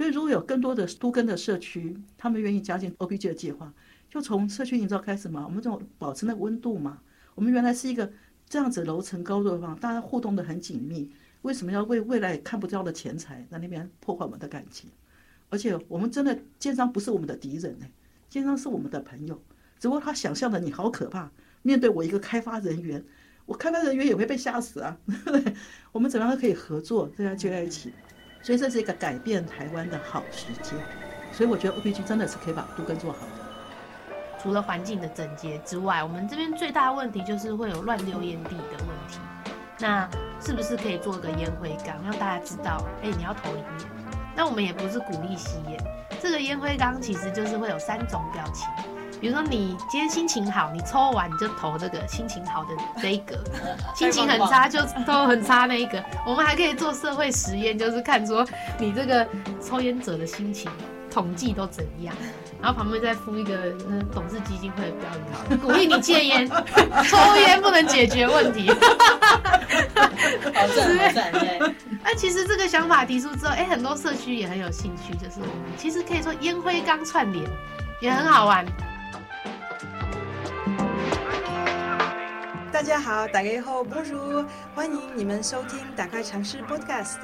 所以如果有更多的都跟的社区，他们愿意加进 OPG 的计划，就从社区营造开始嘛，我们这种保持那个温度嘛。我们原来是一个这样子楼层高度的方，大家互动的很紧密，为什么要为未来看不到的钱财在那边破坏我们的感情？而且我们真的奸商不是我们的敌人呢，奸商是我们的朋友，只不过他想象的你好可怕。面对我一个开发人员，我开发人员也会被吓死啊！我们怎么样可以合作，大家聚在一起？所以这是一个改变台湾的好时间。所以我觉得 OPG 真的是可以把都根做好的。除了环境的整洁之外，我们这边最大的问题就是会有乱丢烟蒂的问题。那是不是可以做个烟灰缸，让大家知道，哎，你要投里面？那我们也不是鼓励吸烟，这个烟灰缸其实就是会有三种表情，比如说你今天心情好，你抽完你就投这个心情好的这一格，心情很差就投很差那一个。我们还可以做社会实验，就是看说你这个抽烟者的心情统计都怎样。然后旁边再附一个董事基金会的标语，鼓励你戒烟，抽烟不能解决问题。好赞好赞耶！那其实这个想法提出之后，哎，很多社区也很有兴趣，就是我们其实可以说烟灰缸串联也很好玩。大家好，打开后不如欢迎你们收听打开城市 Podcast，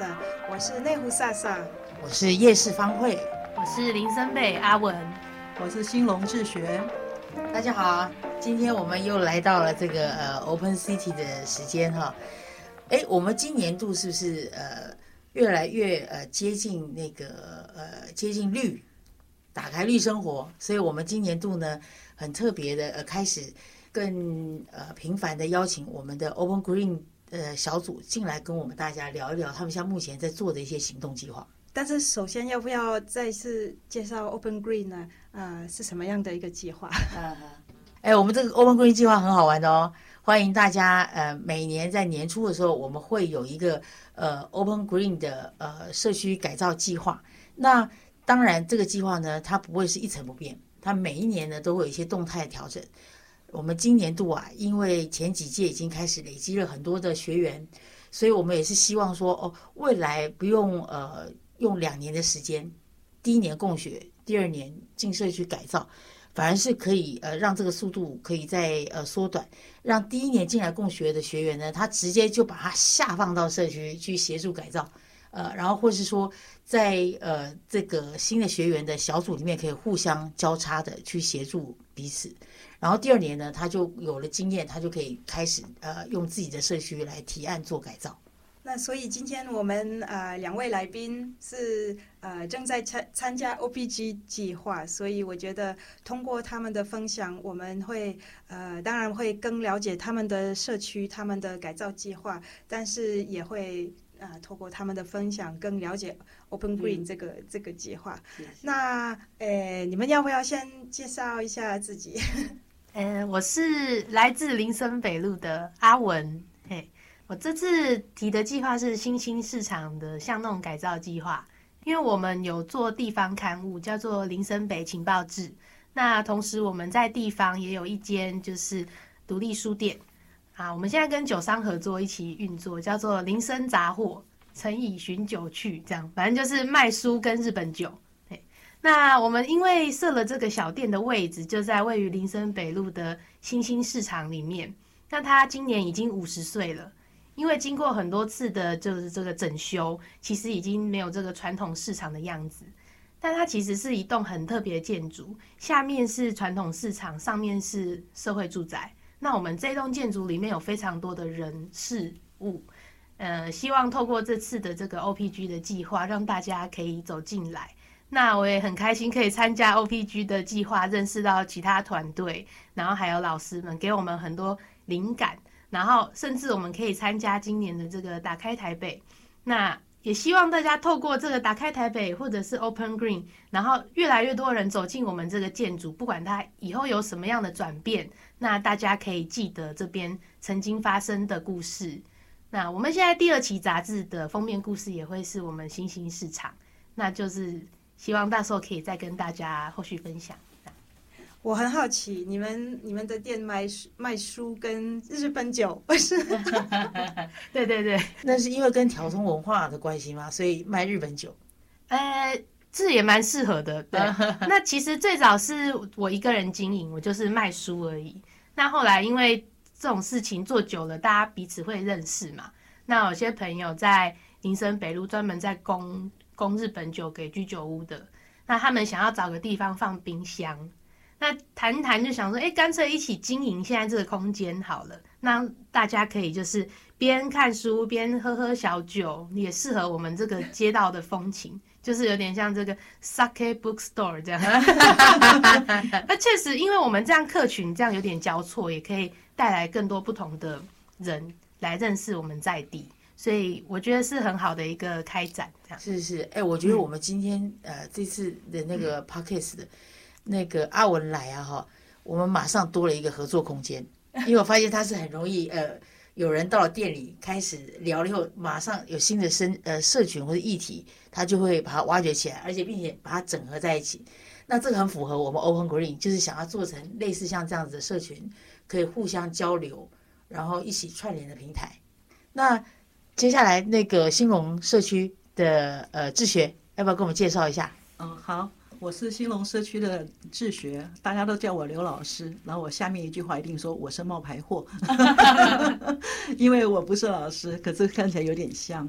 我是内湖萨萨，我是夜市方慧，我是林森北阿文。我是兴隆志学，大家好，今天我们又来到了这个呃 Open City 的时间哈，哎，我们今年度是不是呃越来越呃接近那个呃接近绿，打开绿生活，所以我们今年度呢很特别的呃开始更呃频繁的邀请我们的 Open Green 呃小组进来跟我们大家聊一聊他们像目前在做的一些行动计划。但是首先要不要再次介绍 Open Green 呢？呃，是什么样的一个计划？哎，我们这个 Open Green 计划很好玩的哦，欢迎大家。呃，每年在年初的时候，我们会有一个呃 Open Green 的呃社区改造计划。那当然，这个计划呢，它不会是一成不变，它每一年呢都会有一些动态的调整。我们今年度啊，因为前几届已经开始累积了很多的学员，所以我们也是希望说，哦，未来不用呃。用两年的时间，第一年供学，第二年进社区改造，反而是可以呃让这个速度可以再呃缩短，让第一年进来供学的学员呢，他直接就把他下放到社区去协助改造，呃，然后或是说在呃这个新的学员的小组里面可以互相交叉的去协助彼此，然后第二年呢，他就有了经验，他就可以开始呃用自己的社区来提案做改造。那所以今天我们呃两位来宾是呃正在参参加 OPG 计划，所以我觉得通过他们的分享，我们会呃当然会更了解他们的社区、他们的改造计划，但是也会呃透过他们的分享更了解 Open Green 这个这个计划。那呃你们要不要先介绍一下自己？呃，我是来自林森北路的阿文，嘿。我这次提的计划是新兴市场的巷弄改造计划，因为我们有做地方刊物，叫做林森北情报志。那同时我们在地方也有一间就是独立书店啊，我们现在跟酒商合作一起运作，叫做林森杂货，乘以寻酒去，这样反正就是卖书跟日本酒。那我们因为设了这个小店的位置，就在位于林森北路的新兴市场里面。那他今年已经五十岁了。因为经过很多次的，就是这个整修，其实已经没有这个传统市场的样子。但它其实是一栋很特别的建筑，下面是传统市场，上面是社会住宅。那我们这栋建筑里面有非常多的人事物，呃，希望透过这次的这个 OPG 的计划，让大家可以走进来。那我也很开心可以参加 OPG 的计划，认识到其他团队，然后还有老师们给我们很多灵感。然后，甚至我们可以参加今年的这个打开台北。那也希望大家透过这个打开台北，或者是 Open Green，然后越来越多人走进我们这个建筑，不管它以后有什么样的转变，那大家可以记得这边曾经发生的故事。那我们现在第二期杂志的封面故事也会是我们新兴市场，那就是希望到时候可以再跟大家后续分享。我很好奇，你们你们的店卖卖书跟日本酒不是？对对对，那是因为跟调通文化的关系吗？所以卖日本酒？呃，这也蛮适合的。对，那其实最早是我一个人经营，我就是卖书而已。那后来因为这种事情做久了，大家彼此会认识嘛。那有些朋友在林森北路专门在供供日本酒给居酒屋的，那他们想要找个地方放冰箱，那谈谈就想说，哎，干脆一起经营现在这个空间好了。那大家可以就是边看书边喝喝小酒，也适合我们这个街道的风情，就是有点像这个 sake bookstore 这样。那确实，因为我们这样客群这样有点交错，也可以带来更多不同的人。来认识我们在地，所以我觉得是很好的一个开展。这样是是，哎，我觉得我们今天呃这次的那个 podcast 的那个阿文来啊哈，我们马上多了一个合作空间，因为我发现他是很容易呃有人到了店里开始聊了以后，马上有新的生呃社群或者议题，他就会把它挖掘起来，而且并且把它整合在一起。那这个很符合我们 Open Green，就是想要做成类似像这样子的社群，可以互相交流。然后一起串联的平台。那接下来那个兴隆社区的呃志学，要不要跟我们介绍一下？嗯，好，我是兴隆社区的志学，大家都叫我刘老师。然后我下面一句话一定说我是冒牌货，因为我不是老师，可是看起来有点像。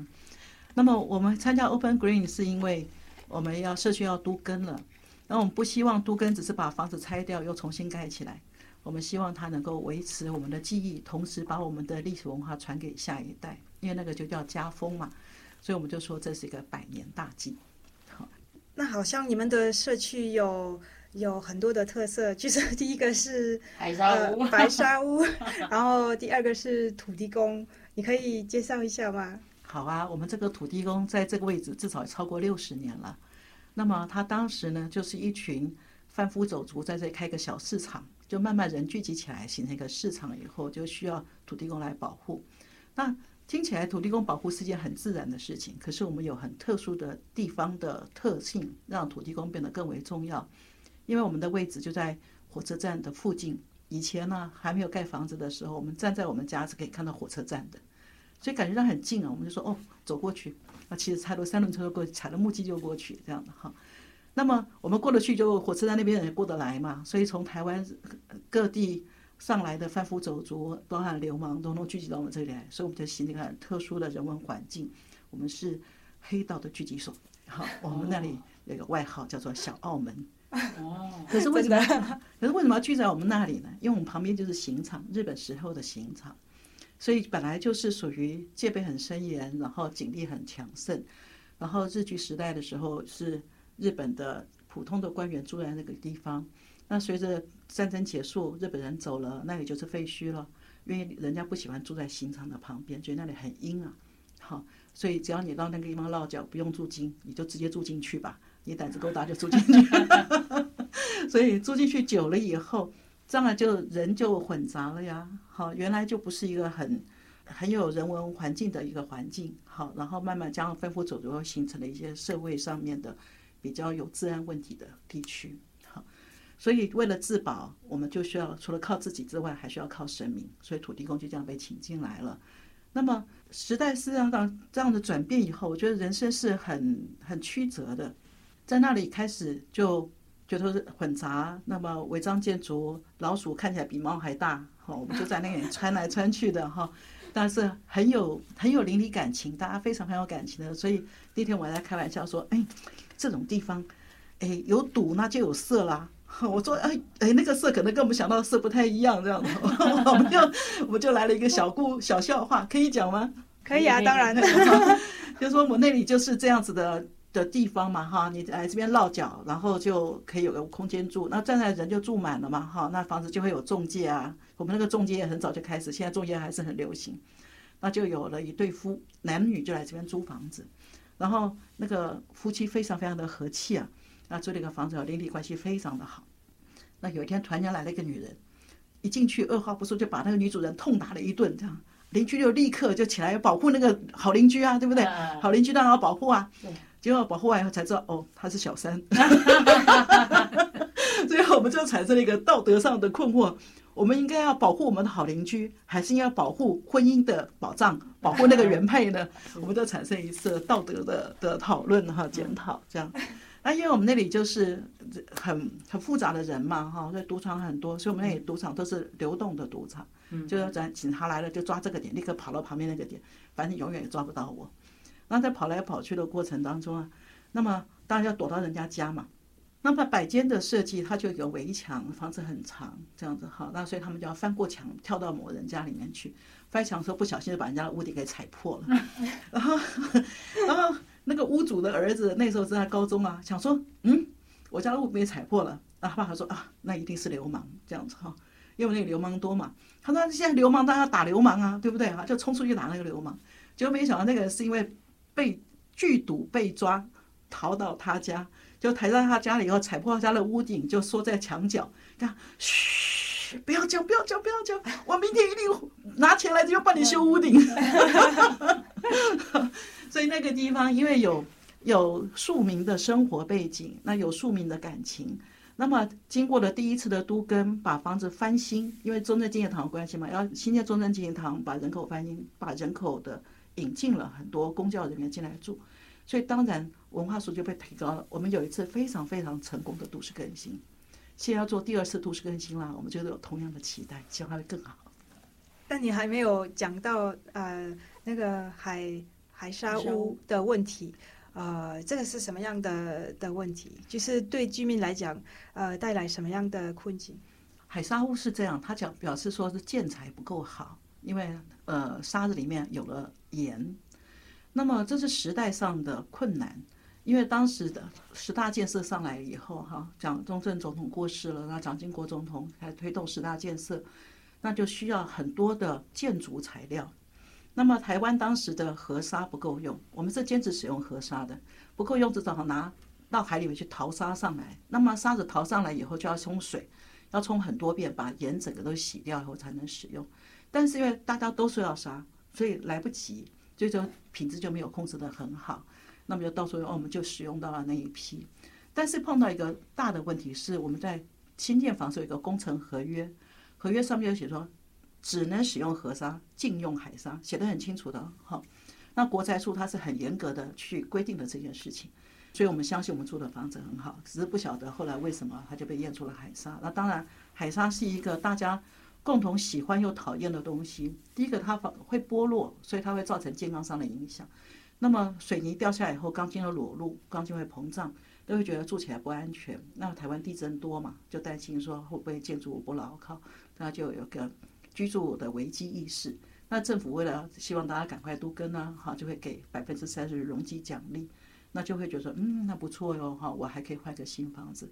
那么我们参加 Open Green 是因为我们要社区要都根了，然后我们不希望都根只是把房子拆掉又重新盖起来。我们希望它能够维持我们的记忆，同时把我们的历史文化传给下一代，因为那个就叫家风嘛，所以我们就说这是一个百年大计。好，那好像你们的社区有有很多的特色，就是 第一个是白沙屋，白沙屋，然后第二个是土地公，你可以介绍一下吗？好啊，我们这个土地公在这个位置至少超过六十年了，那么他当时呢，就是一群贩夫走卒在这里开个小市场。就慢慢人聚集起来，形成一个市场以后，就需要土地公来保护。那听起来土地公保护是件很自然的事情，可是我们有很特殊的地方的特性，让土地公变得更为重要。因为我们的位置就在火车站的附近。以前呢还没有盖房子的时候，我们站在我们家是可以看到火车站的，所以感觉到很近啊。我们就说哦，走过去，那其实踩了三轮车过去，踩了木屐就过去，这样的哈。那么我们过得去，就火车站那边人也过得来嘛。所以从台湾各地上来的贩夫走卒，包含流氓，统统聚集到我们这里来。所以我们就形成一个很特殊的人文环境。我们是黑道的聚集所，好，我们那里有个外号叫做“小澳门”。哦，可是为什么？可是为什么要聚在我们那里呢？因为我们旁边就是刑场，日本时候的刑场，所以本来就是属于戒备很森严，然后警力很强盛，然后日据时代的时候是。日本的普通的官员住在那个地方，那随着战争结束，日本人走了，那里就是废墟了。因为人家不喜欢住在刑场的旁边，觉得那里很阴啊。好，所以只要你到那个地方落脚，不用住金，你就直接住进去吧。你胆子够大就住进去。所以住进去久了以后，这样就人就混杂了呀。好，原来就不是一个很很有人文环境的一个环境。好，然后慢慢将分夫走卒形成了一些社会上面的。比较有治安问题的地区，所以为了自保，我们就需要除了靠自己之外，还需要靠神明，所以土地公就这样被请进来了。那么时代是这样这样的转变以后，我觉得人生是很很曲折的，在那里开始就觉得混杂，那么违章建筑，老鼠看起来比猫还大，好，我们就在那里穿来穿去的哈。但是很有很有邻里感情，大家非常很有感情的，所以那天我还在开玩笑说，哎，这种地方，哎，有赌那就有色啦。我说，哎哎，那个色可能跟我们想到的色不太一样，这样子，我们就我们就来了一个小故小笑话，可以讲吗？可以啊，当然，就说我那里就是这样子的。的地方嘛，哈，你来这边落脚，然后就可以有个空间住。那站在人就住满了嘛，哈，那房子就会有中介啊。我们那个中介也很早就开始，现在中介还是很流行。那就有了一对夫男女就来这边租房子，然后那个夫妻非常非常的和气啊，那租了一个房子，邻里关系非常的好。那有一天突然间来了一个女人，一进去二话不说就把那个女主人痛打了一顿，这样邻居就立刻就起来保护那个好邻居啊，对不对？好邻居当然要保护啊。结果保护完以后才知道，哦，她是小三，所以我们就产生了一个道德上的困惑：我们应该要保护我们的好邻居，还是应该保护婚姻的保障，保护那个原配呢？我们就产生一次道德的的讨论哈，检讨这样。那因为我们那里就是很很复杂的人嘛，哈，所以赌场很多，所以我们那里赌场都是流动的赌场，嗯就是咱警察来了就抓这个点，立刻跑到旁边那个点，反正永远也抓不到我。然后在跑来跑去的过程当中啊，那么当然要躲到人家家嘛。那么百间的设计，它就有围墙，房子很长，这样子哈。那所以他们就要翻过墙，跳到某人家里面去。翻墙的时候不小心就把人家的屋顶给踩破了，然后，然后那个屋主的儿子那时候正在高中啊，想说，嗯，我家的屋被踩破了。然后爸爸说啊，那一定是流氓这样子哈，因为那个流氓多嘛。他说现在流氓当然要打流氓啊，对不对啊？就冲出去打那个流氓。结果没想到那个是因为被拒赌被抓，逃到他家。就抬到他家里以后，踩破他家的屋顶，就缩在墙角，这样嘘，不要叫，不要叫，不要叫，我明天一定拿钱来就帮你修屋顶。所以那个地方因为有有庶民的生活背景，那有庶民的感情，那么经过了第一次的都更，把房子翻新，因为中正纪念堂的关系嘛，要新建中正纪念堂，把人口翻新，把人口的引进了很多公教人员进来住。所以当然文化素就被提高了。我们有一次非常非常成功的都市更新，现在要做第二次都市更新了，我们觉得有同样的期待，希望它会更好。但你还没有讲到呃那个海海沙屋的问题，呃，这个是什么样的的问题？就是对居民来讲，呃，带来什么样的困境？海沙屋是这样，他讲表示说是建材不够好，因为呃沙子里面有了盐。那么这是时代上的困难，因为当时的十大建设上来以后，哈，蒋中正总统过世了，那蒋经国总统还推动十大建设，那就需要很多的建筑材料。那么台湾当时的河沙不够用，我们是坚持使用河沙的，不够用就，只好拿到海里面去淘沙上来。那么沙子淘上来以后就要冲水，要冲很多遍，把盐整个都洗掉以后才能使用。但是因为大家都说要沙，所以来不及。最终品质就没有控制得很好，那么就到时候我们就使用到了那一批，但是碰到一个大的问题是，我们在新建房时候有一个工程合约，合约上面有写说只能使用河沙，禁用海沙，写得很清楚的哈。那国宅处它是很严格的去规定的这件事情，所以我们相信我们住的房子很好，只是不晓得后来为什么它就被验出了海沙。那当然，海沙是一个大家。共同喜欢又讨厌的东西，第一个它会剥落，所以它会造成健康上的影响。那么水泥掉下来以后，钢筋的裸露，钢筋会膨胀，都会觉得住起来不安全。那台湾地震多嘛，就担心说会不会建筑物不牢靠，那就有个居住的危机意识。那政府为了希望大家赶快都跟呢，哈，就会给百分之三十容积奖励，那就会觉得嗯，那不错哟，哈，我还可以换个新房子，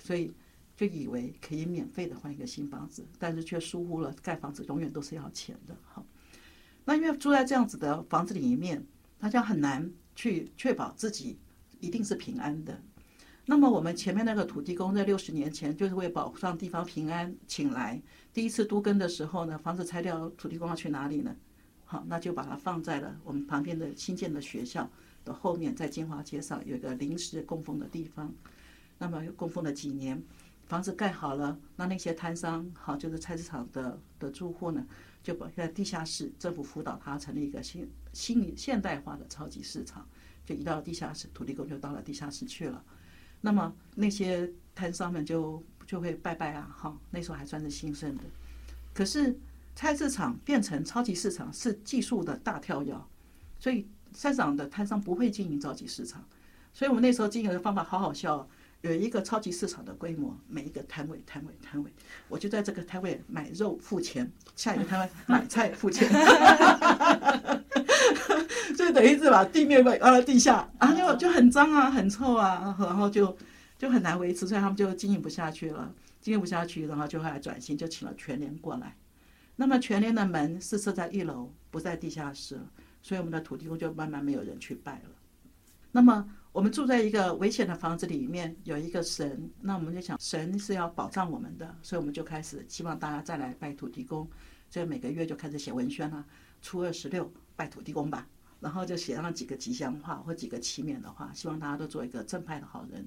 所以。就以为可以免费的换一个新房子，但是却疏忽了盖房子永远都是要钱的。好，那因为住在这样子的房子里面，大家很难去确保自己一定是平安的。那么我们前面那个土地公在六十年前就是为保障地方平安请来，第一次都更的时候呢，房子拆掉，土地公要去哪里呢？好，那就把它放在了我们旁边的新建的学校的后面，在金华街上有一个临时供奉的地方。那么供奉了几年。房子盖好了，那那些摊商，好就是菜市场的的住户呢，就把在地下室，政府辅导他成立一个新新现代化的超级市场，就移到地下室，土地公就到了地下室去了。那么那些摊商们就就会拜拜啊，哈，那时候还算是兴盛的。可是菜市场变成超级市场是技术的大跳跃，所以菜市场的摊商不会经营超级市场，所以我们那时候经营的方法好好笑。有一个超级市场的规模，每一个摊位、摊位、摊位，我就在这个摊位买肉付钱，下一个摊位 买菜付钱，所以等于是把地面搬到地下，啊，就就很脏啊，很臭啊，然后就就很难维持，所以他们就经营不下去了，经营不下去，然后就后来转型，就请了全联过来。那么全联的门是设在一楼，不在地下室，所以我们的土地公就慢慢没有人去拜了。那么。我们住在一个危险的房子里面，有一个神，那我们就想神是要保障我们的，所以我们就开始希望大家再来拜土地公，所以每个月就开始写文宣了，初二十六拜土地公吧，然后就写上几个吉祥话或几个祈勉的话，希望大家都做一个正派的好人。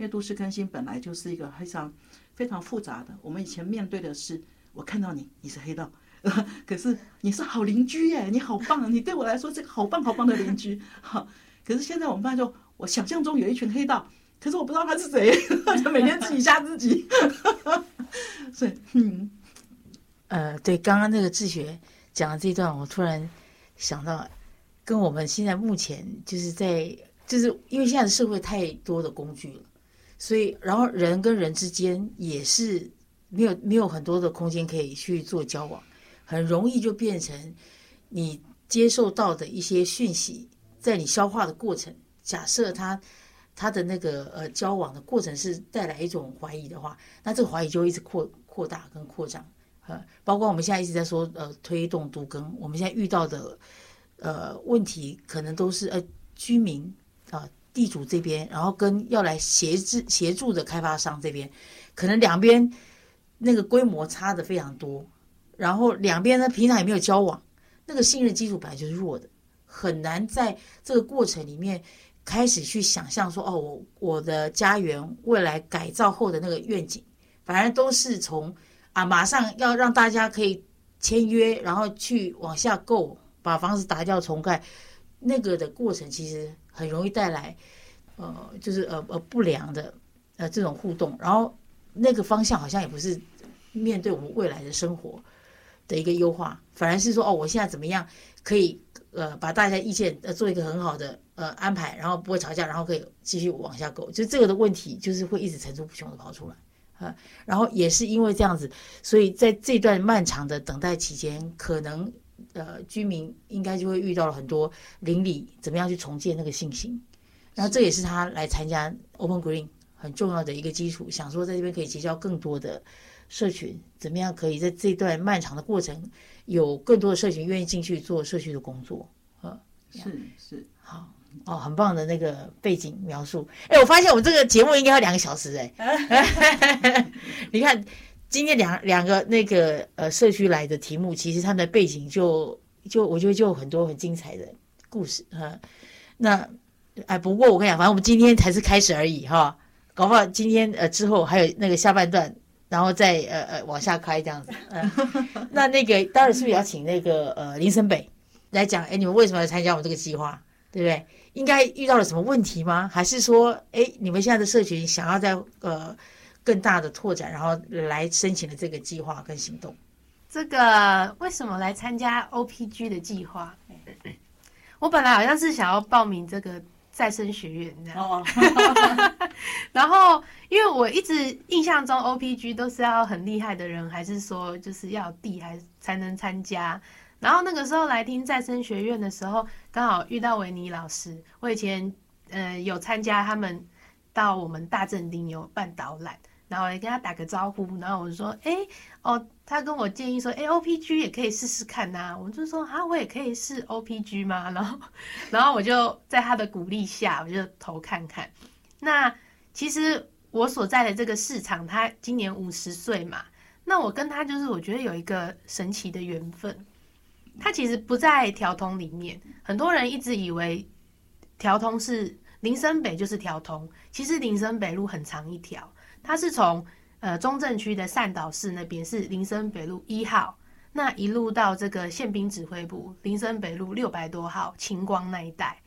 因为都市更新本来就是一个非常非常复杂的，我们以前面对的是我看到你你是黑道，可是你是好邻居耶，你好棒，你对我来说是个好棒好棒的邻居，好。可是现在我们发现，我想象中有一群黑道，可是我不知道他是谁，就每天自己吓自己。所以，嗯，呃，对，刚刚那个志学讲的这一段，我突然想到，跟我们现在目前就是在，就是因为现在的社会太多的工具了，所以，然后人跟人之间也是没有没有很多的空间可以去做交往，很容易就变成你接受到的一些讯息，在你消化的过程，假设他他的那个呃交往的过程是带来一种怀疑的话，那这个怀疑就会一直扩扩大跟扩张。呃，包括我们现在一直在说呃推动都更，我们现在遇到的呃问题，可能都是呃居民啊、地主这边，然后跟要来协助协助的开发商这边，可能两边那个规模差的非常多，然后两边呢平常也没有交往，那个信任基础本来就是弱的，很难在这个过程里面开始去想象说哦，我我的家园未来改造后的那个愿景，反而都是从。啊，马上要让大家可以签约，然后去往下购，把房子打掉重盖，那个的过程其实很容易带来，呃，就是呃呃不良的呃这种互动，然后那个方向好像也不是面对我们未来的生活的一个优化，反而是说哦，我现在怎么样可以呃把大家意见呃做一个很好的呃安排，然后不会吵架，然后可以继续往下购，就这个的问题就是会一直层出不穷的跑出来。啊，然后也是因为这样子，所以在这段漫长的等待期间，可能呃居民应该就会遇到了很多邻里怎么样去重建那个信心，然后这也是他来参加 Open Green 很重要的一个基础，想说在这边可以结交更多的社群，怎么样可以在这段漫长的过程有更多的社群愿意进去做社区的工作，啊，是是好。哦，很棒的那个背景描述。哎，我发现我们这个节目应该要两个小时哎。你看，今天两两个那个呃社区来的题目，其实他们的背景就就我觉得就有很多很精彩的故事哈。那哎，不过我跟你讲，反正我们今天才是开始而已哈。搞不好今天呃之后还有那个下半段，然后再呃呃往下开这样子。嗯，那那个当然是不是要请那个呃林森北来讲？哎，你们为什么要参加我们这个计划？对不对？应该遇到了什么问题吗？还是说，哎，你们现在的社群想要在呃更大的拓展，然后来申请了这个计划跟行动？这个为什么来参加 OPG 的计划？我本来好像是想要报名这个再生学院这样，然后因为我一直印象中 OPG 都是要很厉害的人，还是说就是要地还才能参加？然后那个时候来听再生学院的时候，刚好遇到维尼老师。我以前呃有参加他们到我们大正町有办导览，然后也跟他打个招呼。然后我就说，哎哦，他跟我建议说，哎 OPG 也可以试试看呐。我就说啊，我也可以试 OPG 吗？然后然后我就在他的鼓励下，我就投看看。那其实我所在的这个市场，他今年五十岁嘛，那我跟他就是我觉得有一个神奇的缘分。他其实不在条通里面，很多人一直以为条通是林森北就是条通，其实林森北路很长一条，它是从呃中正区的善导市那边是林森北路一号，那一路到这个宪兵指挥部林森北路六百多号晴光那一带，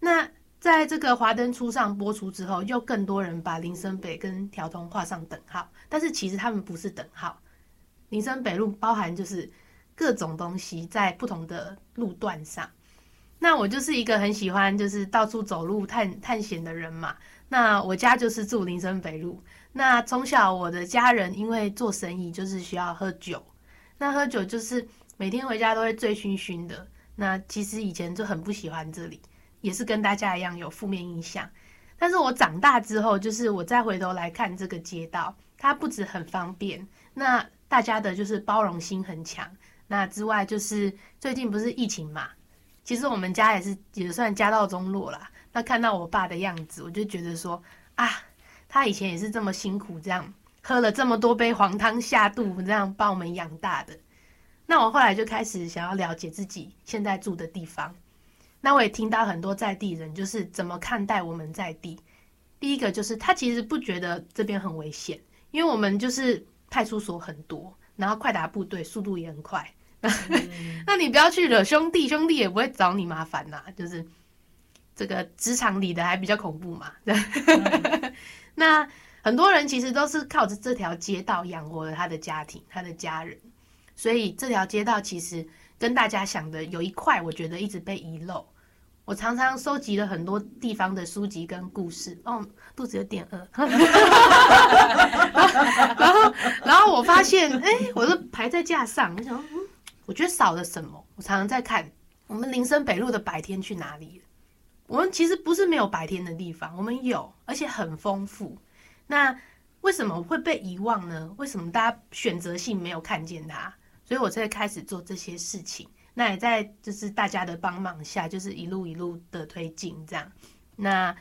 那在这个华灯初上播出之后，又更多人把林森北跟条通画上等号，但是其实他们不是等号，林森北路包含就是。各种东西在不同的路段上，那我就是一个很喜欢就是到处走路探探险的人嘛。那我家就是住林森北路。那从小我的家人因为做生意就是需要喝酒，那喝酒就是每天回家都会醉醺醺的。那其实以前就很不喜欢这里，也是跟大家一样有负面印象。但是我长大之后，就是我再回头来看这个街道，它不止很方便，那大家的就是包容心很强。那之外，就是最近不是疫情嘛，其实我们家也是也算家道中落啦。那看到我爸的样子，我就觉得说啊，他以前也是这么辛苦，这样喝了这么多杯黄汤下肚，这样把我们养大的。那我后来就开始想要了解自己现在住的地方。那我也听到很多在地人就是怎么看待我们在地。第一个就是他其实不觉得这边很危险，因为我们就是派出所很多，然后快打部队速度也很快。那你不要去惹兄弟，兄弟也不会找你麻烦呐。就是这个职场里的还比较恐怖嘛。那很多人其实都是靠着这条街道养活了他的家庭、他的家人，所以这条街道其实跟大家想的有一块，我觉得一直被遗漏。我常常收集了很多地方的书籍跟故事，哦，肚子有点饿，然后，然后我发现，哎，我都排在架上，我想，嗯，我觉得少了什么。我常常在看我们林森北路的白天去哪里了。我们其实不是没有白天的地方，我们有，而且很丰富。那为什么会被遗忘呢？为什么大家选择性没有看见它？所以我才开始做这些事情。那也在就是大家的帮忙下，就是一路一路的推进这样。那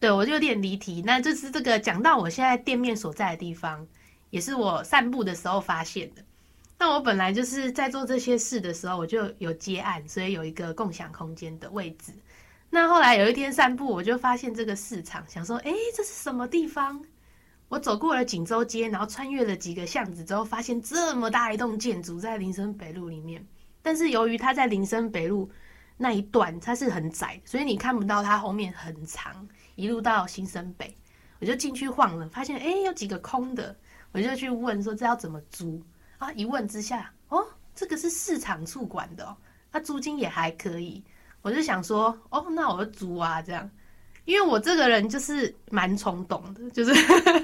对我就有点离题。那就是这个讲到我现在店面所在的地方，也是我散步的时候发现的。那我本来就是在做这些事的时候，我就有接案，所以有一个共享空间的位置。那后来有一天散步，我就发现这个市场，想说，哎，这是什么地方？我走过了锦州街，然后穿越了几个巷子之后，发现这么大一栋建筑在林森北路里面。但是由于它在林森北路那一段，它是很窄，所以你看不到它后面很长，一路到新生北。我就进去晃了，发现哎有几个空的，我就去问说这要怎么租啊？一问之下，哦，这个是市场处管的哦，它租金也还可以。我就想说，哦，那我就租啊，这样，因为我这个人就是蛮冲动的，就是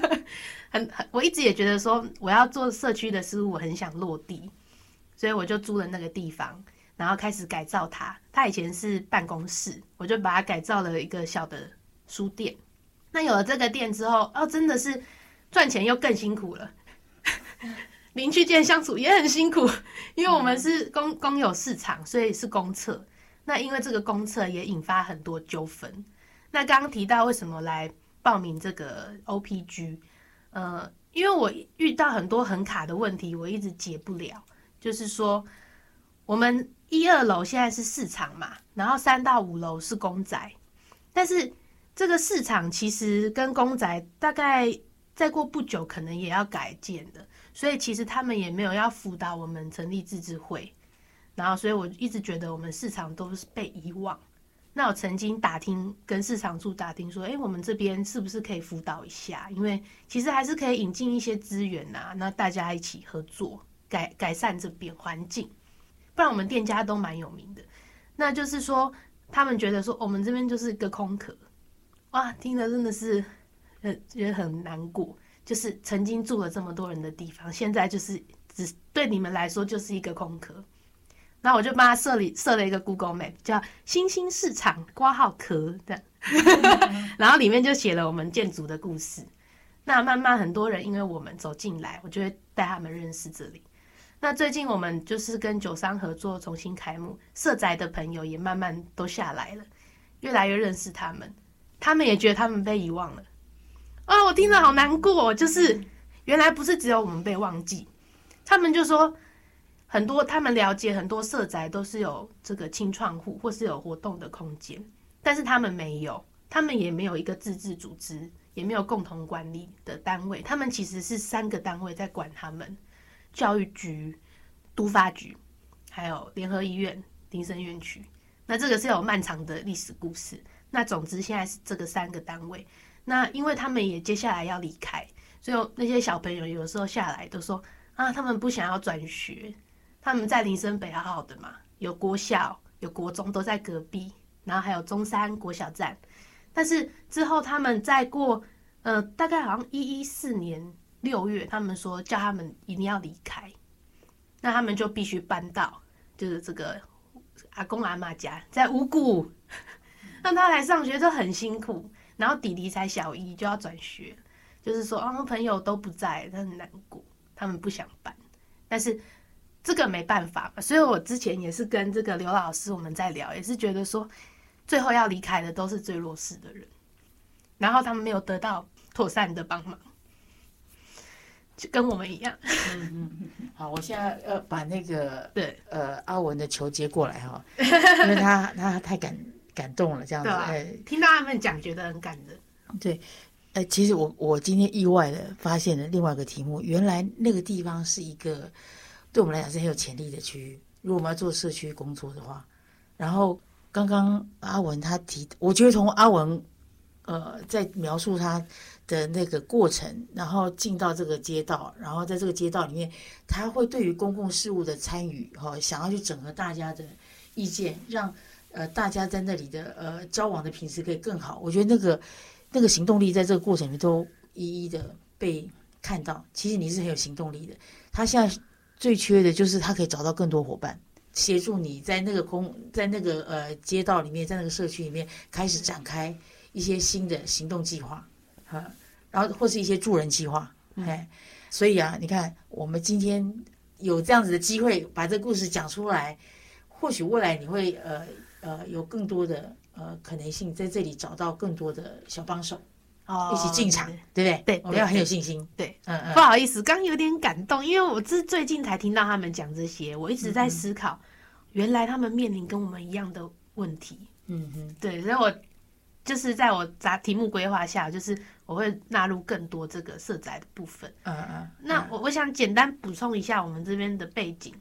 很很，我一直也觉得说我要做社区的事物，我很想落地。所以我就租了那个地方，然后开始改造它。它以前是办公室，我就把它改造了一个小的书店。那有了这个店之后，哦，真的是赚钱又更辛苦了。邻居间相处也很辛苦，因为我们是公公有市场，所以是公厕。那因为这个公厕也引发很多纠纷。那刚刚提到为什么来报名这个 OPG，呃，因为我遇到很多很卡的问题，我一直解不了。就是说，我们一二楼现在是市场嘛，然后三到五楼是公宅，但是这个市场其实跟公宅大概再过不久可能也要改建的，所以其实他们也没有要辅导我们成立自治会，然后所以我一直觉得我们市场都是被遗忘。那我曾经打听跟市场处打听说，哎，我们这边是不是可以辅导一下？因为其实还是可以引进一些资源呐，那大家一起合作。改改善这边环境，不然我们店家都蛮有名的。那就是说，他们觉得说我们这边就是一个空壳，哇，听了真的是，很，觉得很难过。就是曾经住了这么多人的地方，现在就是只对你们来说就是一个空壳。那我就帮他设立设了一个 Google Map，叫新兴市场挂号壳的，然后里面就写了我们建筑的故事。那慢慢很多人因为我们走进来，我就会带他们认识这里。那最近我们就是跟九商合作重新开幕，社宅的朋友也慢慢都下来了，越来越认识他们，他们也觉得他们被遗忘了。啊，我听了好难过，就是原来不是只有我们被忘记，他们就说很多他们了解很多社宅都是有这个清创户或是有活动的空间，但是他们没有，他们也没有一个自治组织，也没有共同管理的单位，他们其实是三个单位在管他们。教育局、都发局，还有联合医院、林森院区，那这个是有漫长的历史故事。那总之现在是这个三个单位。那因为他们也接下来要离开，所以那些小朋友有时候下来都说啊，他们不想要转学，他们在林森北好好的嘛，有国小、有国中都在隔壁，然后还有中山国小站。但是之后他们再过呃，大概好像一一四年。六月，他们说叫他们一定要离开，那他们就必须搬到就是这个阿公阿妈家，在五谷，让 他来上学就很辛苦。然后弟弟才小一就要转学，就是说啊，朋友都不在，他很难过，他们不想搬。但是这个没办法嘛，所以我之前也是跟这个刘老师我们在聊，也是觉得说，最后要离开的都是最弱势的人，然后他们没有得到妥善的帮忙。就跟我们一样。嗯嗯嗯。好，我现在要把那个对呃阿文的球接过来哈，因为他他太感感动了，这样子。对。听到他们讲，觉得很感人。对。呃，其实我我今天意外的发现了另外一个题目，原来那个地方是一个对我们来讲是很有潜力的区域。如果我们要做社区工作的话，然后刚刚阿文他提，我觉得从阿文呃在描述他的那个过程，然后进到这个街道，然后在这个街道里面，他会对于公共事务的参与哈、想要去整合大家的意见，让呃大家在那里的呃交往的品质可以更好。我觉得那个那个行动力在这个过程里面都一一的被看到。其实你是很有行动力的。他现在最缺的就是他可以找到更多伙伴。协助你在那个空，在那个呃街道里面，在那个社区里面开始展开一些新的行动计划，啊，然后或是一些助人计划，哎，所以啊，你看我们今天有这样子的机会把这故事讲出来，或许未来你会呃呃有更多的呃可能性在这里找到更多的小帮手，哦一起进场，对不对？对我们要很有信心，对，嗯嗯不好意思，刚有点感动，因为我是最近才听到他们讲这些，我一直在思考，原来他们面临跟我们一样的问题。嗯嗯对，所以我就是在我答题目规划下，就是我会纳入更多这个色彩的部分。嗯嗯，那我我想简单补充一下我们这边的背景，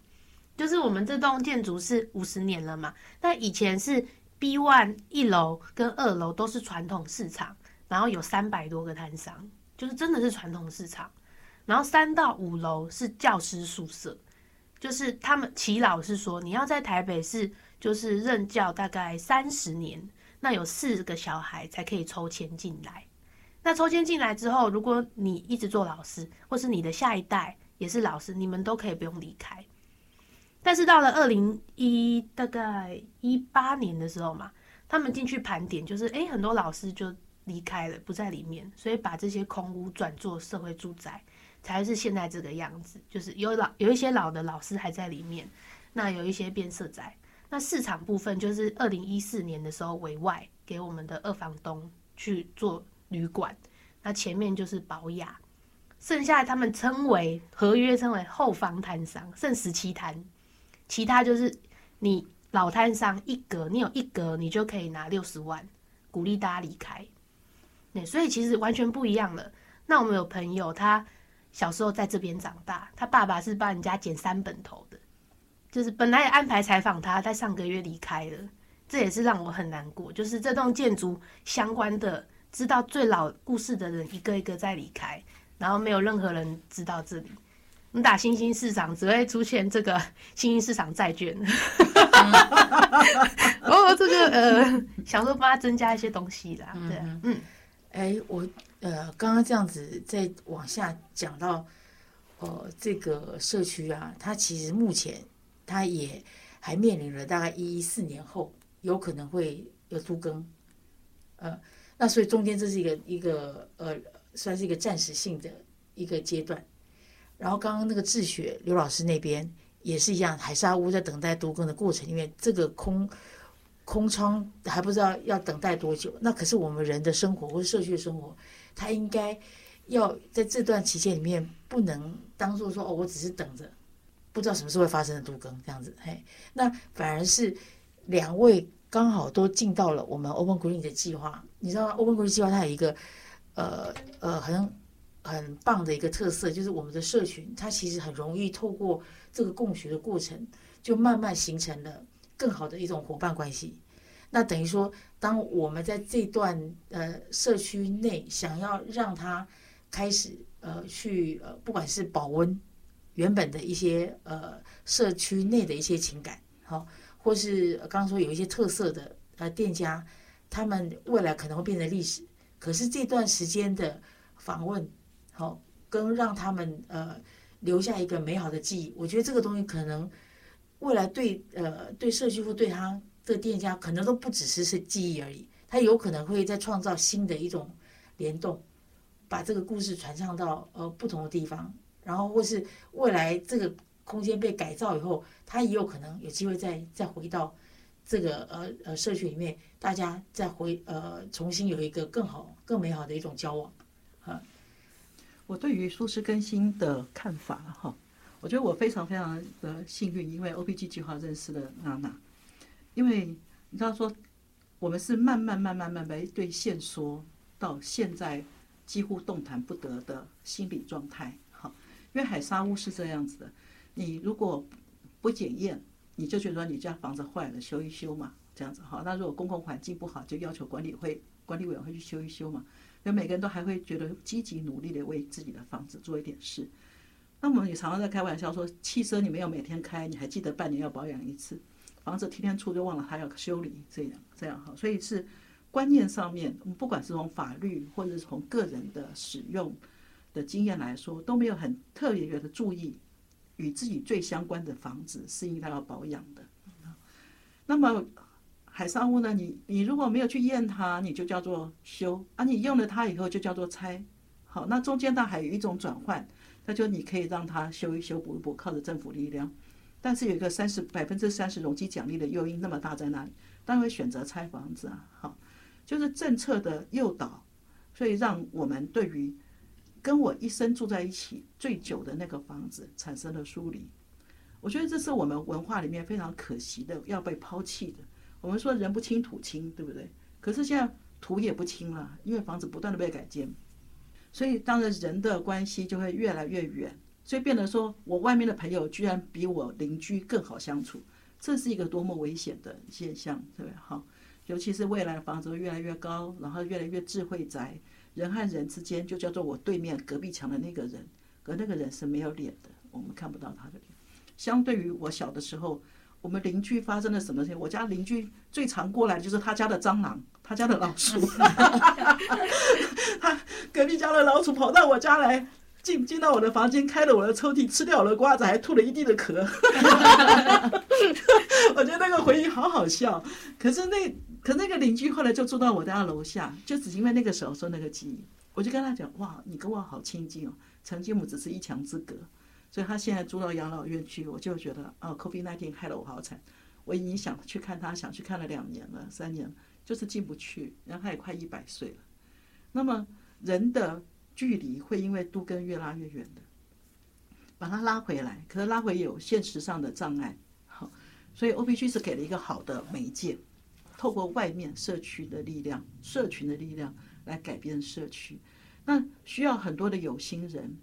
就是我们这栋建筑是五十年了嘛，那以前是 B one 一楼跟二楼都是传统市场，然后有三百多个摊商，就是真的是传统市场。然后三到五楼是教师宿舍，就是他们齐老师说，你要在台北市就是任教大概三十年，那有四个小孩才可以抽签进来。那抽签进来之后，如果你一直做老师，或是你的下一代也是老师，你们都可以不用离开。但是到了二零一大概一八年的时候嘛，他们进去盘点，就是诶很多老师就离开了，不在里面，所以把这些空屋转做社会住宅，才是现在这个样子。就是有老有一些老的老师还在里面，那有一些变社宅。那市场部分就是二零一四年的时候委外给我们的二房东去做旅馆，那前面就是保雅，剩下他们称为合约称为后方摊商，剩十七摊，其他就是你老摊商一格，你有一格你就可以拿六十万，鼓励大家离开。对，所以其实完全不一样了。那我们有朋友，他小时候在这边长大，他爸爸是帮人家剪三本头的，就是本来也安排采访他，在上个月离开了，这也是让我很难过。就是这栋建筑相关的，知道最老故事的人一个一个在离开，然后没有任何人知道这里。你打新兴市场只会出现这个 新兴市场债券 哦，这个呃，想说帮他增加一些东西啦，对啊，嗯，哎，我呃刚刚这样子再往下讲到，呃，这个社区啊，它其实目前它也还面临了大概一四年后有可能会有都更，呃，那所以中间这是一个一个呃算是一个暂时性的一个阶段。然后刚刚那个智雪刘老师那边也是一样，海沙屋在等待都更的过程里面，这个空空窗还不知道要等待多久。那可是我们人的生活或社区的生活，它应该要在这段期间里面，不能当做说哦，我只是等着，不知道什么时候会发生的都更这样子。嘿，那反而是两位刚好都进到了我们 Open Green 的计划。你知道？Open Green 计划它有一个呃呃很很棒的一个特色，就是我们的社群它其实很容易透过这个共学的过程，就慢慢形成了更好的一种伙伴关系。那等于说，当我们在这段呃社区内想要让他开始呃去呃，不管是保温原本的一些呃社区内的一些情感，好、或是刚刚说有一些特色的呃店家，他们未来可能会变成历史。可是这段时间的访问，好、跟让他们呃留下一个美好的记忆，我觉得这个东西可能未来对呃对社区或对他的店家，可能都不只是是记忆而已，他有可能会再创造新的一种联动，把这个故事传唱到呃不同的地方，然后或是未来这个空间被改造以后，他也有可能有机会再再回到这个呃呃社区里面，大家再回呃重新有一个更好更美好的一种交往啊。我对于舒适更新的看法哈，我觉得我非常非常的幸运，因为 OPG 计划认识了娜娜，因为你知道说，我们是慢慢慢慢慢慢对线说到现在几乎动弹不得的心理状态，哈，因为海沙屋是这样子的，你如果不检验，你就觉得你家房子坏了，修一修嘛，这样子哈。那如果公共环境不好，就要求管理会管理委员会去修一修嘛。那每个人都还会觉得积极努力的为自己的房子做一点事。那我们也常常在开玩笑说，汽车你没有每天开，你还记得半年要保养一次；房子天天出就忘了它要修理，这样这样哈。所以是观念上面，我们不管是从法律或者是从个人的使用的经验来说，都没有很特别的注意与自己最相关的房子是应该要保养的。那么海上屋呢？你你如果没有去验它，你就叫做修啊；你用了它以后就叫做拆。好，那中间呢还有一种转换。那就你可以让他修一修补一补，靠着政府力量，但是有一个三十百分之三十容积奖励的诱因那么大在那里，当然会选择拆房子啊。好，就是政策的诱导，所以让我们对于跟我一生住在一起最久的那个房子产生了疏离。我觉得这是我们文化里面非常可惜的，要被抛弃的。我们说人不清土清，对不对？可是现在土也不清了，因为房子不断的被改建。所以，当然人的关系就会越来越远，所以变得说我外面的朋友居然比我邻居更好相处，这是一个多么危险的现象，对不对？好，尤其是未来的房子越来越高，然后越来越智慧宅，人和人之间就叫做我对面隔壁墙的那个人，可那个人是没有脸的，我们看不到他的脸。相对于我小的时候。我们邻居发生了什么事情？我家邻居最常过来就是他家的蟑螂，他家的老鼠。他隔壁家的老鼠跑到我家来，进进到我的房间，开了我的抽屉，吃掉我的瓜子，还吐了一地的壳。我觉得那个回忆好好笑。可是那可那个邻居后来就住到我家楼下，就只因为那个时候说那个记忆，我就跟他讲：哇，你跟我好亲近哦，曾经我们只是一墙之隔。所以他现在住到养老院去，我就觉得哦，COVID-19 害了我好惨。我已经想去看他，想去看了两年了，三年就是进不去。然后他也快一百岁了。那么人的距离会因为都跟越拉越远的，把它拉回来，可是拉回有现实上的障碍。好，所以 OPG 是给了一个好的媒介，透过外面社区的力量、社群的力量来改变社区。那需要很多的有心人。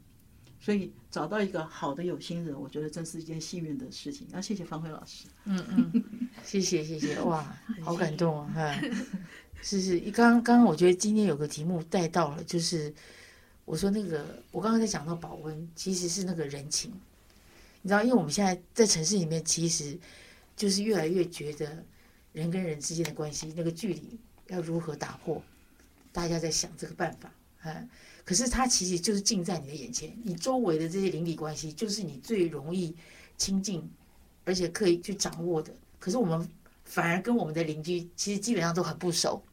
所以找到一个好的有心人，我觉得真是一件幸运的事情。要谢谢方辉老师。嗯嗯，谢谢谢谢，哇，好感动啊！是是，刚刚刚我觉得今天有个题目带到了，就是我说那个我刚刚在讲到保温，其实是那个人情。你知道，因为我们现在在城市里面，其实就是越来越觉得人跟人之间的关系那个距离要如何打破，大家在想这个办法，嗯。可是它其实就是近在你的眼前，你周围的这些邻里关系就是你最容易亲近，而且可以去掌握的。可是我们反而跟我们的邻居其实基本上都很不熟，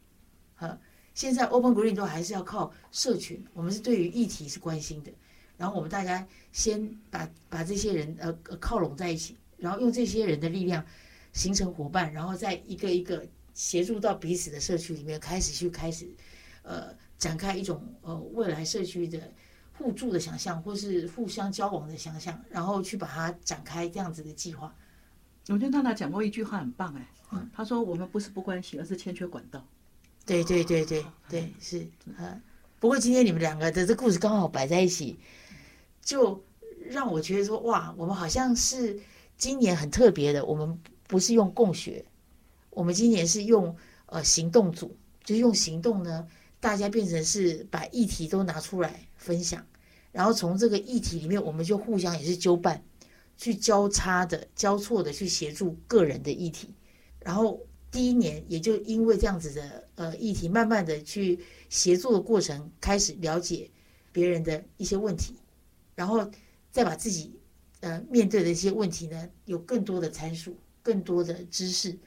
哈。现在 Open Green 都还是要靠社群，我们是对于议题是关心的，然后我们大家先把把这些人呃靠拢在一起，然后用这些人的力量形成伙伴，然后再一个一个协助到彼此的社区里面开始去开始，呃。展开一种呃未来社区的互助的想象，或是互相交往的想象，然后去把它展开这样子的计划。我觉得娜娜讲过一句话很棒哎，嗯，她说我们不是不关心，而是欠缺管道。对对对对对，是啊。不过今天你们两个的这故事刚好摆在一起，就让我觉得说哇，我们好像是今年很特别的，我们不是用共学，我们今年是用呃行动组，就是用行动呢。大家变成是把议题都拿出来分享，然后从这个议题里面，我们就互相也是纠办，去交叉的、交错的去协助个人的议题。然后第一年也就因为这样子的呃议题，慢慢的去协作的过程，开始了解别人的一些问题，然后再把自己呃面对的一些问题呢，有更多的参数、更多的知识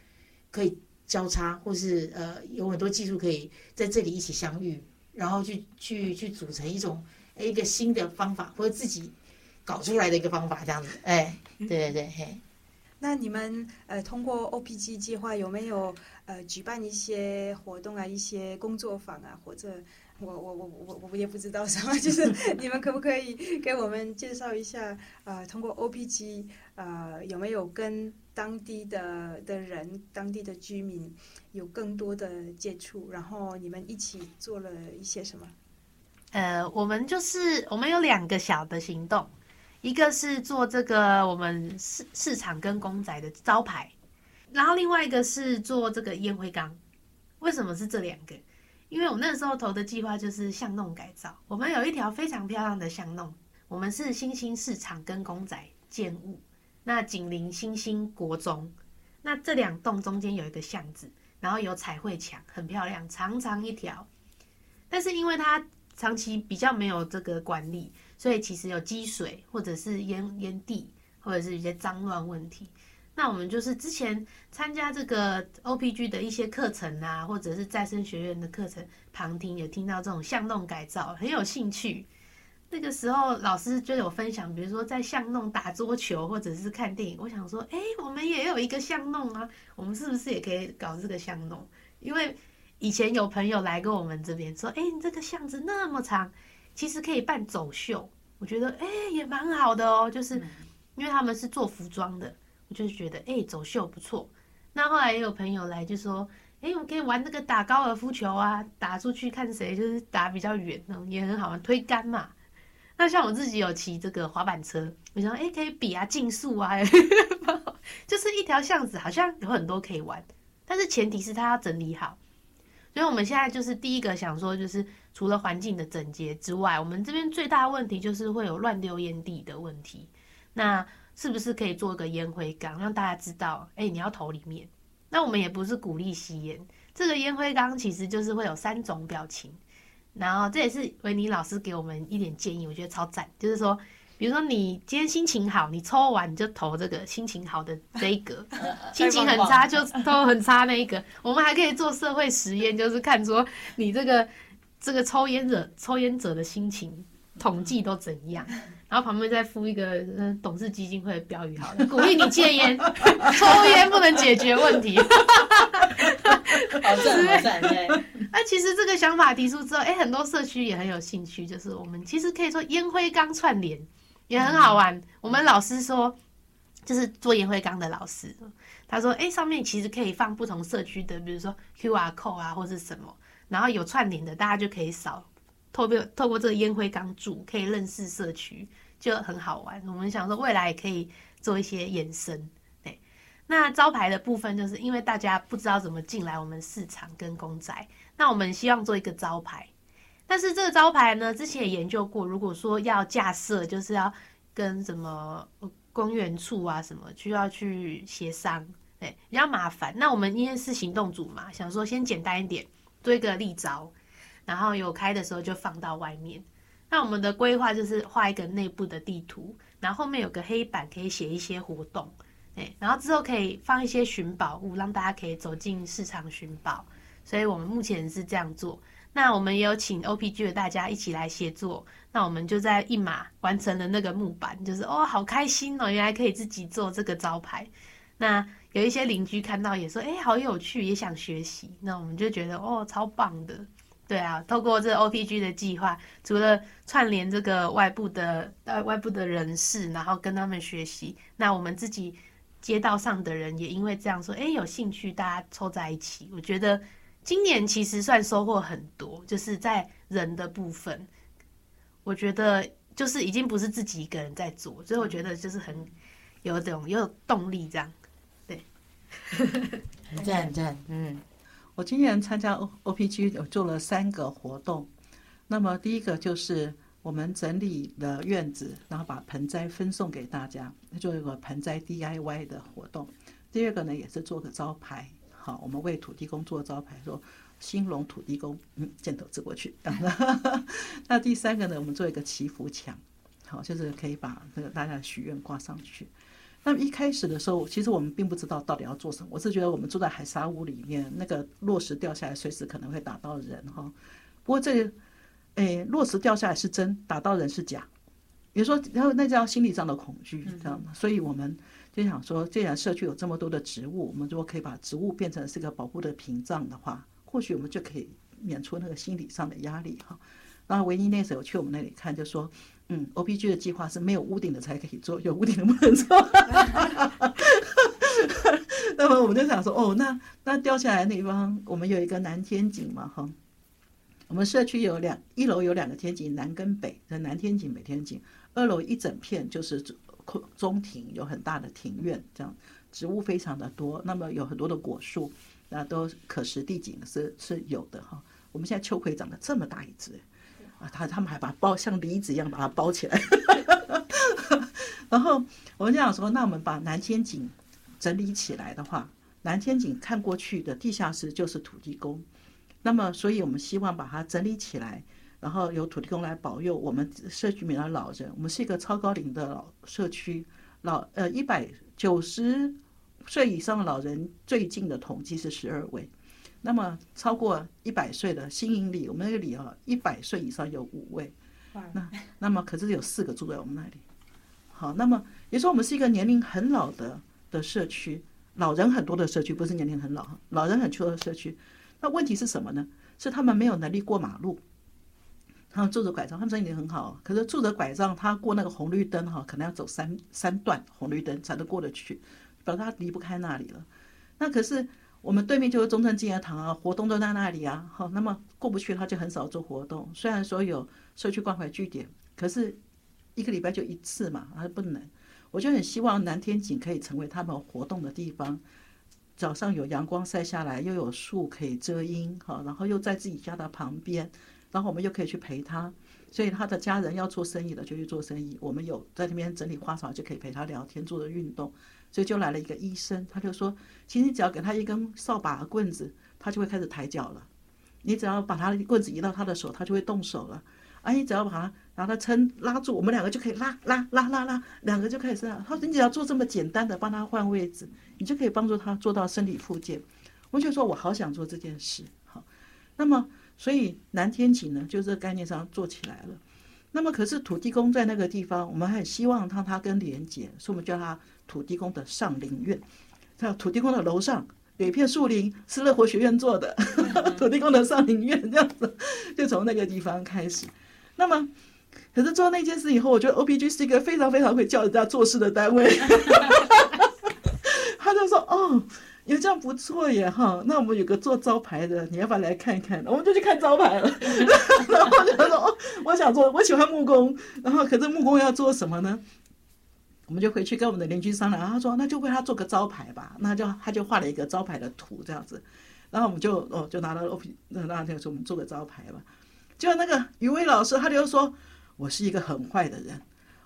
可以。交叉，或是呃，有很多技术可以在这里一起相遇，然后去去去组成一种一个新的方法，或者自己搞出来的一个方法，这样子。哎，对对对，嘿。那你们呃，通过 OPG 计划有没有呃举办一些活动啊，一些工作坊啊，或者我我我我我也不知道什么，就是你们可不可以给我们介绍一下啊？通过 OPG 呃，有没有跟当地的的人、当地的居民有更多的接触，然后你们一起做了一些什么？呃，我们就是我们有两个小的行动，一个是做这个我们市市场跟公仔的招牌，然后另外一个是做这个烟灰缸。为什么是这两个？因为我那时候投的计划就是巷弄改造。我们有一条非常漂亮的巷弄，我们是新兴市场跟公仔建物，那紧邻新兴国中。那这两栋中间有一个巷子，然后有彩绘墙，很漂亮，长长一条。但是因为它长期比较没有这个管理，所以其实有积水或者是烟烟蒂，或者是一些脏乱问题。那我们就是之前参加这个 OPG 的一些课程啊，或者是再生学院的课程旁听，有听到这种巷弄改造，很有兴趣。那个时候老师就有分享，比如说在巷弄打桌球，或者是看电影。我想说，哎，我们也有一个巷弄啊，我们是不是也可以搞这个巷弄？因为以前有朋友来过我们这边说，哎，你这个巷子那么长，其实可以办走秀。我觉得，哎，也蛮好的哦，就是因为他们是做服装的。我就觉得，哎，走秀不错。那后来也有朋友来，就说，哎，我们可以玩那个打高尔夫球啊，打出去看谁就是打比较远，那种也很好玩，推杆嘛。那像我自己有骑这个滑板车，我想，哎，可以比啊，竞速啊，就是一条巷子，好像有很多可以玩。但是前提是他要整理好。所以我们现在就是第一个想说，就是除了环境的整洁之外，我们这边最大的问题就是会有乱丢烟蒂的问题。那是不是可以做一个烟灰缸，让大家知道？哎，你要投里面。那我们也不是鼓励吸烟，这个烟灰缸其实就是会有三种表情。然后这也是维尼老师给我们一点建议，我觉得超赞。就是说，比如说你今天心情好，你抽完你就投这个心情好的这一格；心情很差就投很差那一个。我们还可以做社会实验，就是看说你这个这个抽烟者抽烟者的心情统计都怎样。然后旁边再附一个董事基金会的标语，好了，鼓励你戒烟，抽烟不能解决问题。好 赞好赞！对。那其实这个想法提出之后，哎，很多社区也很有兴趣，就是我们其实可以说烟灰缸串联也很好玩。我们老师说，就是做烟灰缸的老师，他说，哎，上面其实可以放不同社区的，比如说 QR code 啊，或是什么，然后有串联的，大家就可以扫，透过透过这个烟灰缸住，可以认识社区。就很好玩，我们想说未来也可以做一些延伸。对，那招牌的部分，就是因为大家不知道怎么进来我们市场跟公仔，那我们希望做一个招牌。但是这个招牌呢，之前也研究过，如果说要架设，就是要跟什么公园处啊什么，需要去协商，对，比较麻烦。那我们因为是行动组嘛，想说先简单一点，堆个立招，然后有开的时候就放到外面。那我们的规划就是画一个内部的地图，然后后面有个黑板可以写一些活动，哎，然后之后可以放一些寻宝物，让大家可以走进市场寻宝。所以我们目前是这样做。那我们也有请 OPG 的大家一起来协作。那我们就在一马完成了那个木板，就是哦，好开心哦，原来可以自己做这个招牌。那有一些邻居看到也说，哎，好有趣，也想学习。那我们就觉得哦，超棒的。对啊，透过这 OPG 的计划，除了串联这个外部的呃外部的人士，然后跟他们学习，那我们自己街道上的人也因为这样说，哎，有兴趣，大家凑在一起。我觉得今年其实算收获很多，就是在人的部分，我觉得就是已经不是自己一个人在做，所以我觉得就是很有种有动力这样，很赞很赞，嗯。我今年参加 O O P G 做了三个活动，那么第一个就是我们整理了院子，然后把盆栽分送给大家，做一个盆栽 D I Y 的活动。第二个呢，也是做个招牌，好，我们为土地公做招牌，说兴隆土地公，嗯，箭头指过去。那第三个呢，我们做一个祈福墙，好，就是可以把那个大家的许愿挂上去。那么一开始的时候，其实我们并不知道到底要做什么。我是觉得我们住在海沙屋里面，那个落石掉下来，随时可能会打到人哈。不过这，诶，落石掉下来是真，打到人是假。比如说，然后那叫心理上的恐惧，知道吗？所以我们就想说，既然社区有这么多的植物，我们如果可以把植物变成是个保护的屏障的话，或许我们就可以免除那个心理上的压力哈。然后维尼那时候去我们那里看，就说。嗯，O P G 的计划是没有屋顶的才可以做，有屋顶的不能做。那么我们就想说，哦，那那掉下来那地方，我们有一个南天井嘛，哈。我们社区有两，一楼有两个天井，南跟北，的南天井、北天井。二楼一整片就是空中庭，有很大的庭院，这样植物非常的多，那么有很多的果树，那都可食地景是是有的哈。我们现在秋葵长得这么大一只，啊，他他们还把它包像梨子一样把它包起来。然后我们这样说，那我们把南天井整理起来的话，南天井看过去的地下室就是土地公。那么，所以我们希望把它整理起来，然后由土地公来保佑我们社区里面的老人。我们是一个超高龄的老社区，老呃一百九十岁以上的老人最近的统计是十二位。那么超过一百岁的新营里，我们那个里啊，一百岁以上有五位。那那么可是有四个住在我们那里。好，那么也说我们是一个年龄很老的的社区，老人很多的社区，不是年龄很老，老人很多的社区。那问题是什么呢？是他们没有能力过马路，他们坐着拐杖，他们身体很好，可是拄着拐杖，他过那个红绿灯哈，可能要走三三段红绿灯才能过得去，表示他离不开那里了。那可是。我们对面就是中正纪念堂啊，活动都在那里啊。好，那么过不去，他就很少做活动。虽然说有社区关怀据点，可是一个礼拜就一次嘛，还不能。我就很希望南天井可以成为他们活动的地方。早上有阳光晒下来，又有树可以遮阴，好，然后又在自己家的旁边，然后我们又可以去陪他。所以他的家人要做生意的就去做生意，我们有在那边整理花草就可以陪他聊天，做着运动。所以就来了一个医生，他就说：“其实你只要给他一根扫把棍子，他就会开始抬脚了。你只要把他的棍子移到他的手，他就会动手了。啊，你只要把他拿他撑拉住，我们两个就可以拉拉拉拉拉，两个就开始这样。他说你只要做这么简单的帮他换位置，你就可以帮助他做到身体复健。我就说我好想做这件事。好，那么所以南天井呢，就这个概念上做起来了。那么可是土地公在那个地方，我们很希望让他跟连接，所以我们叫他。”土地公的上林院，在土地公的楼上有一片树林，是乐活学院做的。土地公的上林院这样子，就从那个地方开始。那么，可是做那件事以后，我觉得 OPG 是一个非常非常会叫人家做事的单位。他就说：“哦，有这样不错耶，哈。那我们有个做招牌的，你要不要来看看？”我们就去看招牌了。然后就说：“哦，我想做，我喜欢木工。然后，可是木工要做什么呢？”我们就回去跟我们的邻居商量，他说那就为他做个招牌吧，那就他就画了一个招牌的图这样子，然后我们就哦就拿到 O P，那那就说我们做个招牌吧。结果那个余威老师他就说，我是一个很坏的人，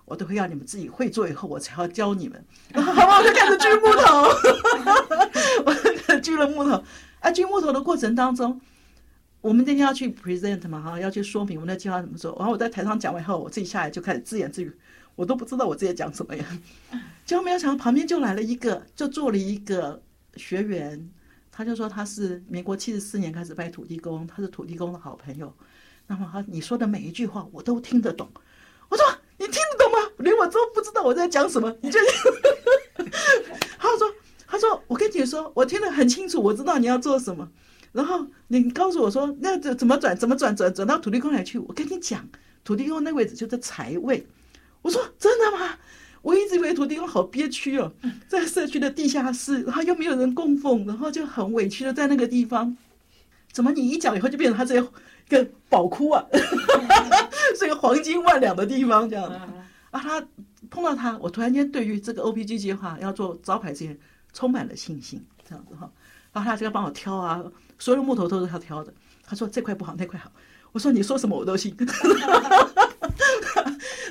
我都会要你们自己会做以后我才要教你们。好吧，我就开始锯木头，我锯了木头。啊，锯木头的过程当中，我们今天要去 present 嘛哈，要去说明我们的计划怎么做。然后我在台上讲完以后，我自己下来就开始自言自语。我都不知道我自己讲什么呀，结果没有想到旁边就来了一个，就做了一个学员，他就说他是民国七十四年开始拜土地公，他是土地公的好朋友。那么他你说的每一句话我都听得懂。我说你听得懂吗？连我都不知道我在讲什么，你就他说他说我跟你说，我听得很清楚，我知道你要做什么。然后你告诉我说那怎怎么转怎么转转转到土地公来去？我跟你讲，土地公那位置就在财位。我说真的吗？我一直以为土地公好憋屈哦，在社区的地下室，然后又没有人供奉，然后就很委屈的在那个地方。怎么你一讲以后就变成他这一个宝库啊？是个黄金万两的地方这样啊？他碰到他，我突然间对于这个 OPG 计划要做招牌这些充满了信心，这样子哈。然后他就要帮我挑啊，所有木头都是他挑的。他说这块不好，那块好。我说你说什么我都信。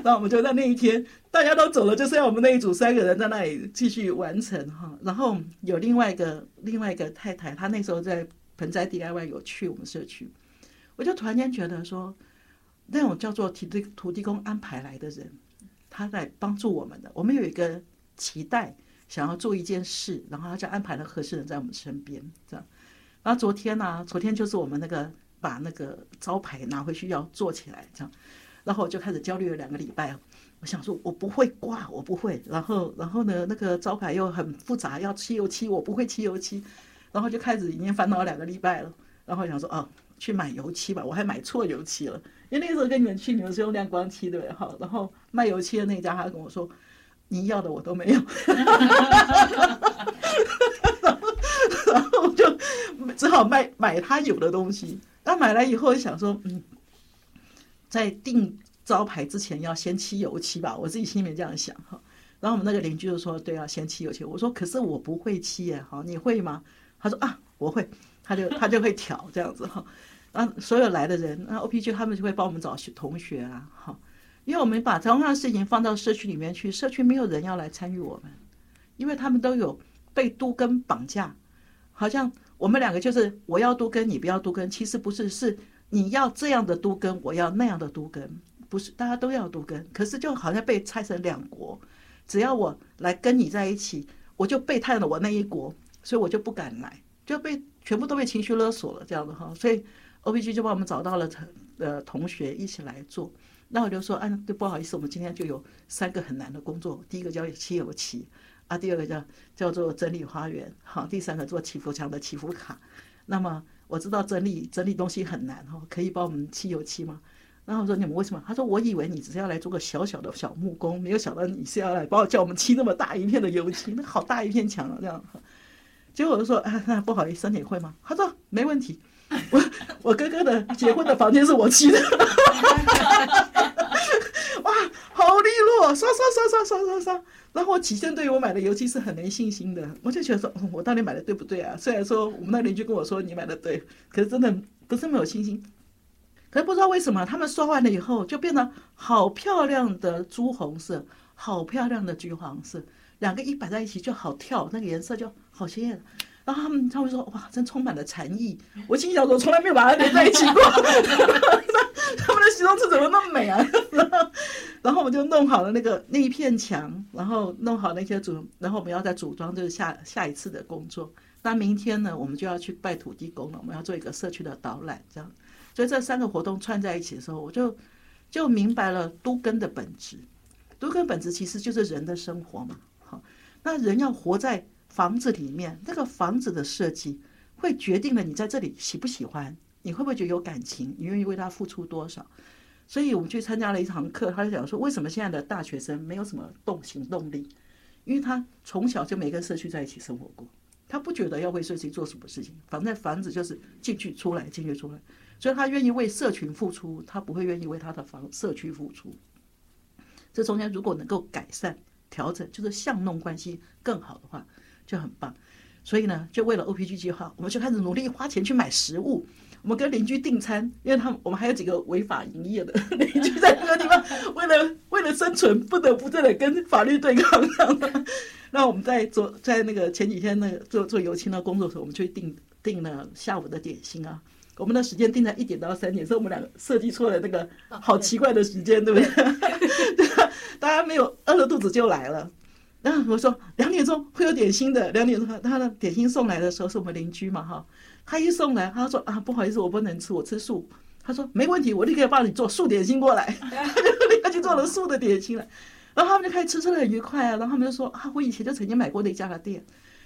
然后我们就在那一天，大家都走了，就剩下我们那一组三个人在那里继续完成哈。然后有另外一个另外一个太太，她那时候在盆栽 DIY 有去我们社区，我就突然间觉得说，那种叫做土地土地公安排来的人，他在帮助我们的。我们有一个期待，想要做一件事，然后他就安排了合适人在我们身边，这样。然后昨天呢，昨天就是我们那个把那个招牌拿回去要做起来，这样。然后我就开始焦虑了两个礼拜，我想说，我不会挂，我不会。然后，然后呢，那个招牌又很复杂，要漆油漆，我不会漆油漆。然后就开始已经烦恼两个礼拜了。然后想说，哦，去买油漆吧，我还买错油漆了。因为那个时候跟你们去，你们是用亮光漆对不对？好，然后卖油漆的那家他跟我说，你要的我都没有。然后就只好卖买他有的东西。那买来以后想说，嗯。在定招牌之前要先漆油漆吧，我自己心里面这样想哈。然后我们那个邻居就说：“对啊，先漆油漆。”我说：“可是我不会漆耶，好，你会吗？”他说：“啊，我会。”他就他就会调这样子哈。然后所有来的人，那 OPG 他们就会帮我们找同学啊，哈，因为我们把同样的事情放到社区里面去，社区没有人要来参与我们，因为他们都有被都根绑架，好像我们两个就是我要都跟，你不要都跟，其实不是，是你要这样的都跟，我要那样的都跟，不是大家都要都跟，可是就好像被拆成两国。只要我来跟你在一起，我就背叛了我那一国，所以我就不敢来，就被全部都被情绪勒索了，这样的哈。所以 O P G 就帮我们找到了同呃同学一起来做。那我就说，哎，对，不好意思，我们今天就有三个很难的工作。第一个叫漆油漆啊，第二个叫叫做整理花园，好，第三个做祈福墙的祈福卡。那么我知道整理整理东西很难哈，可以帮我们漆油漆吗？然后我说你们为什么？他说我以为你只是要来做个小小的小木工，没有想到你是要来帮我叫我们漆那么大一片的油漆，那好大一片墙啊！这样，结果我就说啊，那不好意思，你会吗？他说没问题，我我哥哥的结婚的房间是我漆的，好利落，刷刷刷刷刷刷刷。然后我起先对于我买的油漆是很没信心的，我就觉得说，我到底买的对不对啊？虽然说我们那邻居跟我说你买的对，可是真的不是没有信心。可是不知道为什么，他们刷完了以后就变得好漂亮的朱红色，好漂亮的橘黄色，两个一摆在一起就好跳，那个颜色就好鲜艳。然后他们他们说哇，真充满了禅意。我心想说，从来没有把它连在一起过。他们的形容词怎么那么美啊？然后我们就弄好了那个那一片墙，然后弄好那些组，然后我们要再组装，就是下下一次的工作。那明天呢，我们就要去拜土地公了，我们要做一个社区的导览，这样。所以这三个活动串在一起的时候，我就就明白了都根的本质。都根本质其实就是人的生活嘛。好，那人要活在房子里面，那个房子的设计会决定了你在这里喜不喜欢，你会不会觉得有感情，你愿意为他付出多少。所以我们去参加了一堂课，他就讲说，为什么现在的大学生没有什么动行动力？因为他从小就没跟社区在一起生活过，他不觉得要为社区做什么事情。反正房子就是进去出来，进去出来。所以他愿意为社群付出，他不会愿意为他的房社区付出。这中间如果能够改善、调整，就是巷弄关系更好的话，就很棒。所以呢，就为了 OPG 计划，我们就开始努力花钱去买食物。我们跟邻居订餐，因为他们我们还有几个违法营业的 邻居在那个地方，为了为了生存，不得不在那跟法律对抗。那我们在做在那个前几天那个做做油漆的工作的时候，我们就订订了下午的点心啊。我们的时间定在一点到三点，是我们两个设计出了那个好奇怪的时间，对不对？对？大家没有饿着肚子就来了。然后我说两点钟会有点心的，两点钟他的点心送来的时候是我们邻居嘛哈，他一送来他说啊不好意思我不能吃我吃素，他说没问题我立刻帮你做素点心过来，他就立刻去做了素的点心了。然后他们就开始吃吃的很愉快啊，然后他们就说啊我以前就曾经买过那家的店，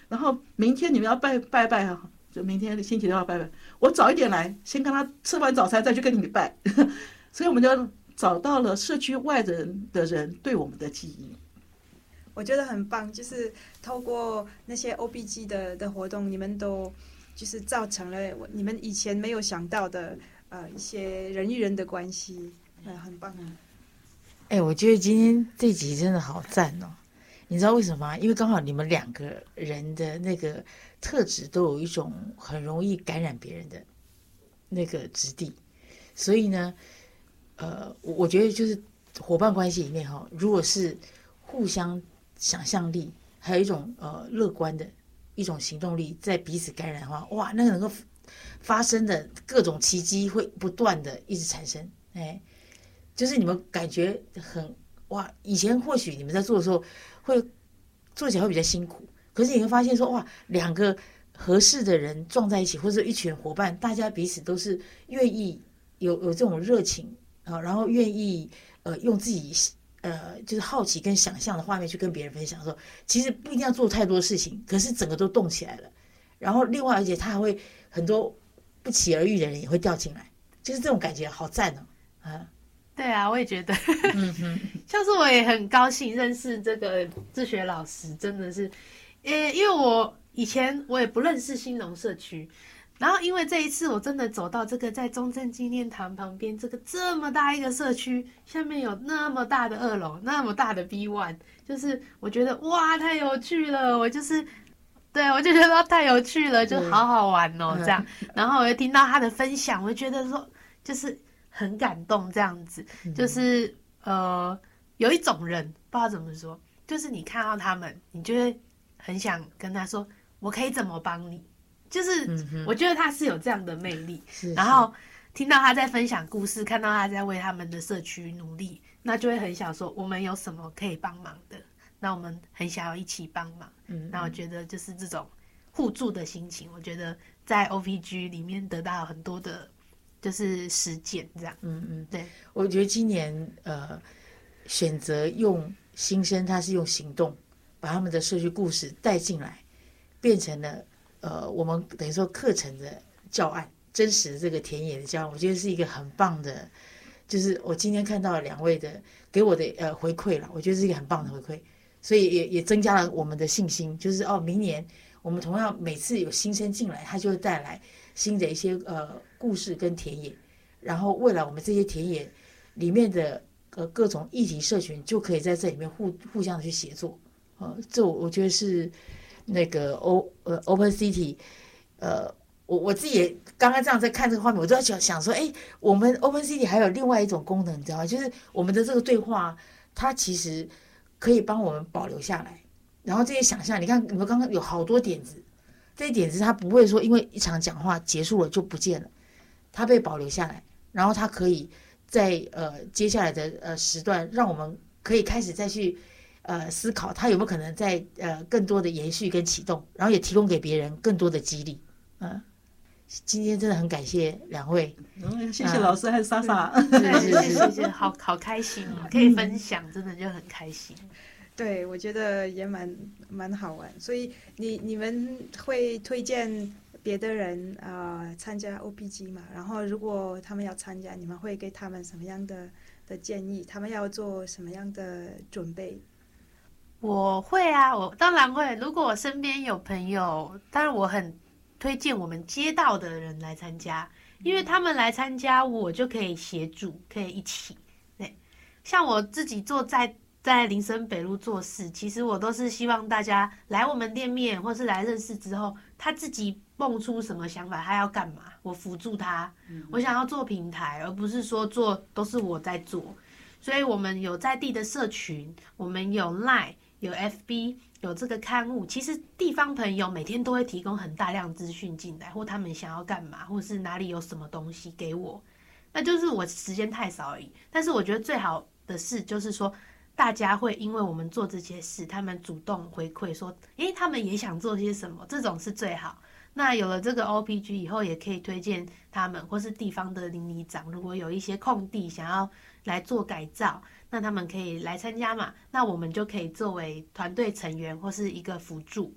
然后明天你们要拜拜拜啊。就明天星期六要拜拜，我早一点来，先跟他吃完早餐再去跟你们拜，所以我们就找到了社区外人的人对我们的记忆。我觉得很棒，就是透过那些 OBG 的的活动，你们都就是造成了你们以前没有想到的呃一些人与人的关系，呃，很棒啊！哎，我觉得今天这集真的好赞哦。你知道为什么吗？因为刚好你们两个人的那个特质都有一种很容易感染别人的那个质地，所以呢，呃，我觉得就是伙伴关系里面哈，如果是互相想象力，还有一种呃乐观的一种行动力，在彼此感染的话，哇，那个能够发生的各种奇迹会不断的一直产生，哎，就是你们感觉很哇，以前或许你们在做的时候。会做起来会比较辛苦，可是你会发现说哇，两个合适的人撞在一起，或者一群伙伴，大家彼此都是愿意有有这种热情啊，然后愿意呃用自己呃就是好奇跟想象的画面去跟别人分享，说其实不一定要做太多事情，可是整个都动起来了。然后另外而且他还会很多不期而遇的人也会掉进来，就是这种感觉好赞哦啊。对啊，我也觉得，像是我也很高兴认识这个自学老师，真的是，呃，因为我以前我也不认识新农社区，然后因为这一次我真的走到这个在中正纪念堂旁边这个这么大一个社区，下面有那么大的二楼，那么大的 B one，就是我觉得哇太有趣了，我就是。对，我就觉得太有趣了，就好好玩哦，这样。然后我又听到他的分享，我就觉得说，就是很感动，这样子。就是呃，有一种人不知道怎么说，就是你看到他们，你就会很想跟他说，我可以怎么帮你？就是我觉得他是有这样的魅力。然后听到他在分享故事，看到他在为他们的社区努力，那就会很想说，我们有什么可以帮忙的？那我们很想要一起帮忙，嗯，那我觉得就是这种互助的心情，我觉得在 OPG 里面得到很多的，就是实践这样，嗯嗯，对，我觉得今年呃选择用新生，他是用行动把他们的社区故事带进来，变成了呃我们等于说课程的教案，真实的这个田野的教案，我觉得是一个很棒的，就是我今天看到两位的给我的呃回馈了，我觉得是一个很棒的回馈。所以也也增加了我们的信心，就是哦，明年我们同样每次有新生进来，他就会带来新的一些呃故事跟田野，然后未来我们这些田野里面的呃各种议题社群就可以在这里面互互相的去协作，呃，这我觉得是那个 O 呃 Open City，呃，我我自己也刚刚这样在看这个画面，我都在想想说，哎，我们 Open City 还有另外一种功能，你知道吗？就是我们的这个对话，它其实。可以帮我们保留下来，然后这些想象，你看你们刚刚有好多点子，这些点子它不会说因为一场讲话结束了就不见了，它被保留下来，然后它可以在呃接下来的呃时段，让我们可以开始再去呃思考，它有没有可能在呃更多的延续跟启动，然后也提供给别人更多的激励。嗯，今天真的很感谢两位，嗯，谢谢老师还有莎莎，谢谢谢谢，好好开心哦，可以分享，真的就很开心。对，我觉得也蛮蛮好玩，所以你你们会推荐别的人啊参加 OPG 嘛？然后如果他们要参加，你们会给他们什么样的的建议？他们要做什么样的准备？我会啊，我当然会。如果我身边有朋友，当然我很推荐我们街道的人来参加，因为他们来参加，我就可以协助，可以一起。对，像我自己坐在。在林森北路做事，其实我都是希望大家来我们店面，或是来认识之后，他自己蹦出什么想法，他要干嘛，我辅助他。我想要做平台，而不是说做都是我在做。所以我们有在地的社群，我们有 Line，有 FB，有这个刊物。其实地方朋友每天都会提供很大量资讯进来，或他们想要干嘛，或是哪里有什么东西给我，那就是我时间太少而已。但是我觉得最好的事就是说。大家会因为我们做这些事，他们主动回馈说：“诶，他们也想做些什么。”这种是最好。那有了这个 OPG 以后，也可以推荐他们，或是地方的邻里长，如果有一些空地想要来做改造，那他们可以来参加嘛。那我们就可以作为团队成员或是一个辅助。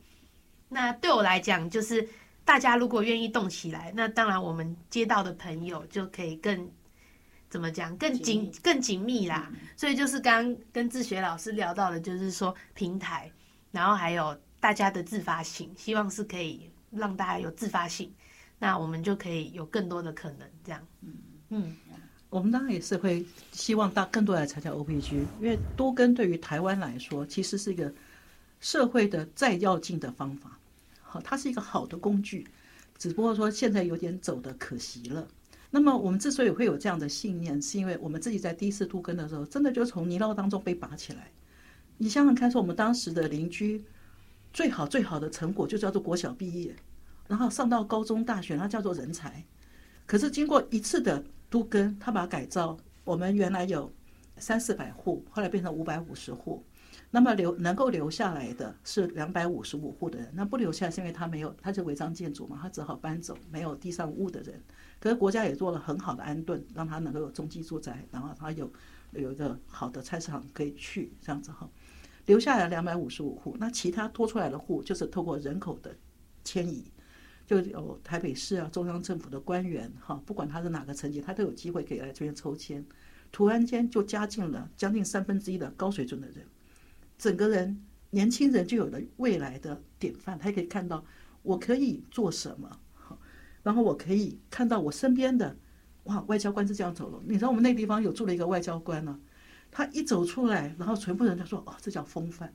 那对我来讲，就是大家如果愿意动起来，那当然我们接到的朋友就可以更。怎么讲更紧更紧密啦？所以就是刚跟志学老师聊到的，就是说平台，然后还有大家的自发性，希望是可以让大家有自发性，那我们就可以有更多的可能。这样，嗯嗯，我们当然也是会希望大更多来参加 OPG，因为多跟对于台湾来说，其实是一个社会的再要进的方法，好，它是一个好的工具，只不过说现在有点走的可惜了。那么我们之所以会有这样的信念，是因为我们自己在第一次渡根的时候，真的就从泥淖当中被拔起来。你想想看，说我们当时的邻居，最好最好的成果就叫做国小毕业，然后上到高中大学，那叫做人才。可是经过一次的都根，他把改造，我们原来有三四百户，后来变成五百五十户。那么留能够留下来的是两百五十五户的人，那不留下是因为他没有，他是违章建筑嘛，他只好搬走，没有地上物的人。可是国家也做了很好的安顿，让他能够有中继住宅，然后他有有一个好的菜市场可以去，这样子哈，留下来两百五十五户。那其他多出来的户，就是透过人口的迁移，就有台北市啊、中央政府的官员哈，不管他是哪个层级，他都有机会可以来这边抽签。突然间就加进了将近三分之一的高水准的人，整个人年轻人就有了未来的典范，他也可以看到我可以做什么。然后我可以看到我身边的，哇，外交官是这样走了。你知道我们那地方有住了一个外交官呢、他一走出来，然后全部人就说，哦，这叫风范。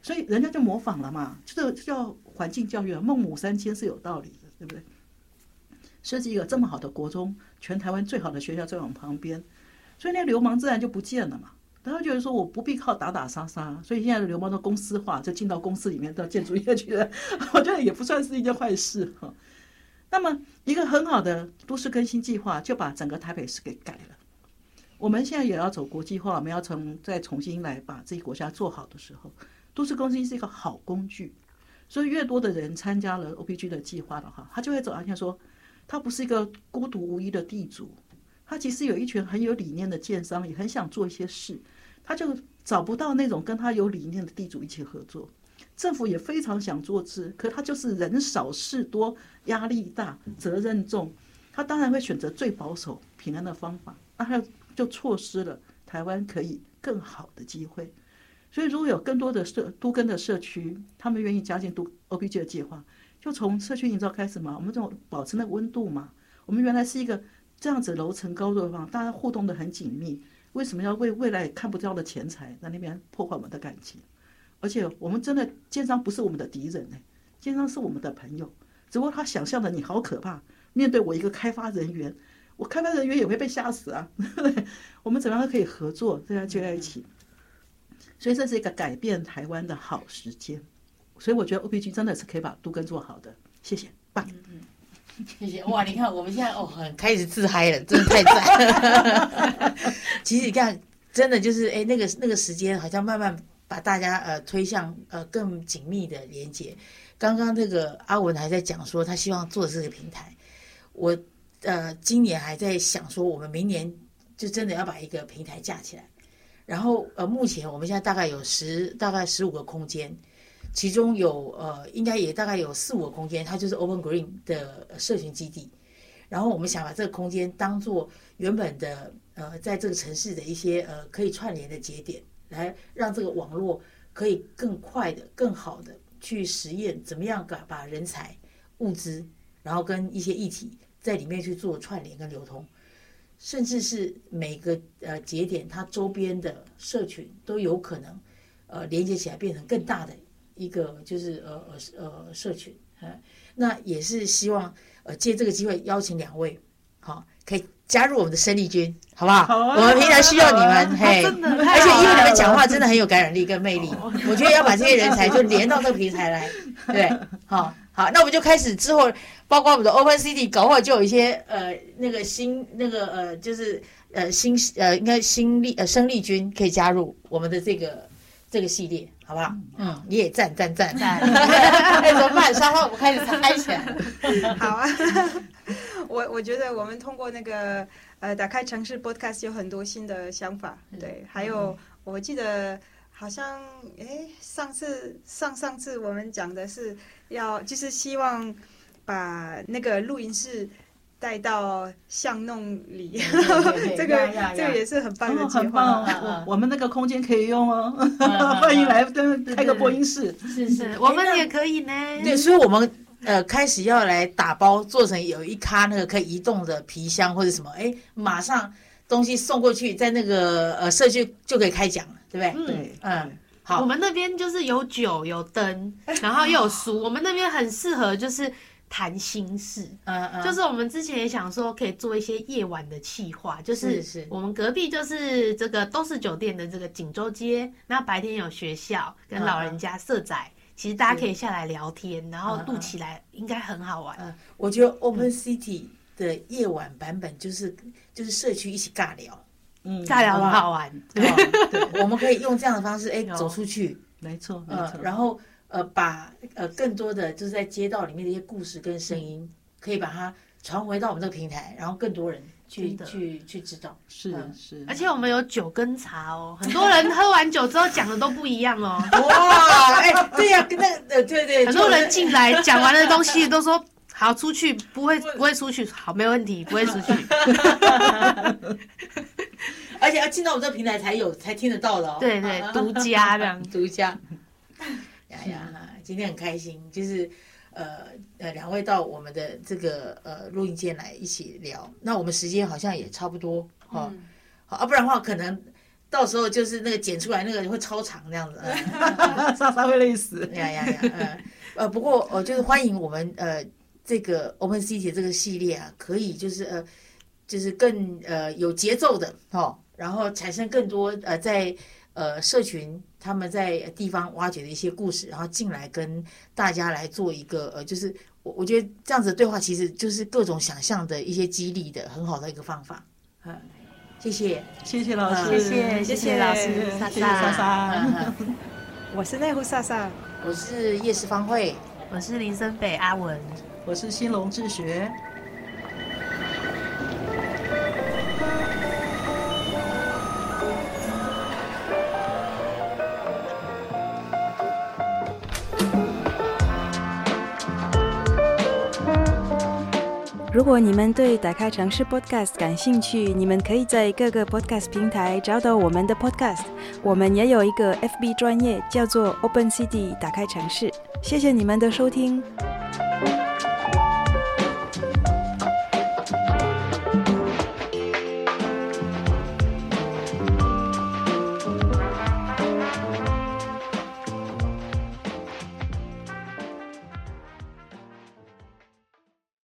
所以人家就模仿了嘛，这个叫环境教育啊。孟母三迁是有道理的，对不对？设计一个这么好的国中，全台湾最好的学校在我们旁边，所以那流氓自然就不见了嘛。然后觉得说我不必靠打打杀杀，所以现在的流氓都公司化，就进到公司里面到建筑业去了，我觉得也不算是一件坏事哈。那么一个很好的都市更新计划，就把整个台北市给改了。我们现在也要走国际化，我们要从再重新来把自己国家做好的时候，都市更新是一个好工具。所以越多的人参加了 OPG 的计划的话，他就会走向像说，他不是一个孤独无依的地主，他其实有一群很有理念的建商，也很想做一些事，他就找不到那种跟他有理念的地主一起合作。政府也非常想做事，可他就是人少事多，压力大，责任重，他当然会选择最保守、平安的方法，那他就错失了台湾可以更好的机会。所以，如果有更多的社都跟的社区，他们愿意加进都 O B G 的计划，就从社区营造开始嘛。我们这种保持那个温度嘛。我们原来是一个这样子楼层高度的地方，大家互动的很紧密。为什么要为未来看不到的钱财在那边破坏我们的感情？而且我们真的奸商不是我们的敌人呢、奸商是我们的朋友。只不过他想象的你好可怕，面对我一个开发人员，我开发人员也会被吓死啊。我们怎么样可以合作，大家聚在一起？所以这是一个改变台湾的好时间，所以我觉得 OPG 真的是可以把都根做好的。谢谢，棒！谢谢哇！你看我们现在哦，很开始自嗨了，真的太赞。其实你看，真的就是哎，那个那个时间好像慢慢把大家呃推向呃更紧密的连接。刚刚那个阿文还在讲说，他希望做这个平台。我呃今年还在想说，我们明年就真的要把一个平台架起来。然后呃，目前我们现在大概有十大概十五个空间。其中有呃，应该也大概有四五个空间，它就是 Open Green 的社群基地。然后我们想把这个空间当做原本的呃，在这个城市的一些呃可以串联的节点，来让这个网络可以更快的、更好的去实验怎么样把把人才、物资，然后跟一些议题在里面去做串联跟流通，甚至是每个呃节点它周边的社群都有可能呃连接起来，变成更大的。一个就是呃呃呃社群，呃，那也是希望呃借这个机会邀请两位，好，可以加入我们的生力军，好不好？好啊我们平常需要你们，嘿，而且因为你们了讲话真的很有感染力跟魅力，我觉得要把这些人才就连到这个平台来，对，好好，那我们就开始之后，包括我们的 Open City，搞不好就有一些呃那个新那个呃就是呃新呃应该新力呃生力军可以加入我们的这个这个系列。好不好？嗯，你也赞赞赞赞！哎，怎么办？沙发我们开始嗨起来。好啊，我我觉得我们通过那个呃打开城市 Podcast 有很多新的想法，对，还有我记得好像诶上次上上次我们讲的是要就是希望把那个录音室带到巷弄里，这个这个也是很棒的很棒划。哦！我 我们那个空间可以用哦，欢迎来跟开个播音室。是是，我们也可以呢。对，所以我们呃开始要来打包，做成有一咖那个可以移动的皮箱或者什么，哎，马上东西送过去，在那个呃社区就可以开讲了，对不对？对，嗯，好，我们那边就是有酒有灯，然后又有书，我们那边很适合就是谈心事。嗯嗯，就是我们之前也想说，可以做一些夜晚的企划，就是我们隔壁就是这个都是酒店的这个锦州街，那白天有学校跟老人家社宅，其实大家可以下来聊天，然后录起来应该很好玩。嗯，我觉得 Open City 的夜晚版本就是就是社区一起尬聊，嗯，尬聊很好玩，对。我们可以用这样的方式，哎，走出去，没错，没呃错，。然后呃，把呃更多的就是在街道里面的一些故事跟声音，可以把它传回到我们这个平台，然后更多人去去去知道。是嗯。是，而且我们有酒跟茶哦，很多人 喝完酒之后讲的都不一样哦。哇，哎，对呀、跟那个呃，对对，很多人进来讲完的东西都说好出去，不会。不会出去，好没问题，不会出去。而且要进到我们这个平台才有才听得到的哦。对对，独家这样。独家。呀呀，今天很开心，就是呃呃两位到我们的这个呃录音间来一起聊。那我们时间好像也差不多哈，嗯好啊，不然的话可能到时候就是那个剪出来那个会超长这样子。嗯莎莎会累死。呀呀呀，呃呃，不过呃，就是欢迎我们呃这个 Open City 这个系列啊，可以就是呃就是更呃有节奏的哦，然后产生更多呃在呃社群他们在地方挖掘的一些故事，然后进来跟大家来做一个呃，就是我我觉得这样子的对话其实就是各种想象的一些激励的很好的一个方法。嗯，谢谢。谢谢老师，谢谢谢谢老师莎谢谢莎莎，我是内湖莎莎。我是夜市方慧。我是林森北阿文。我是新隆志学。如果你们对打开城市 Podcast 感兴趣，你们可以在各个 Podcast 平台找到我们的 Podcast。我们也有一个 FB 专业，叫做 Open City 打开城市。谢谢你们的收听。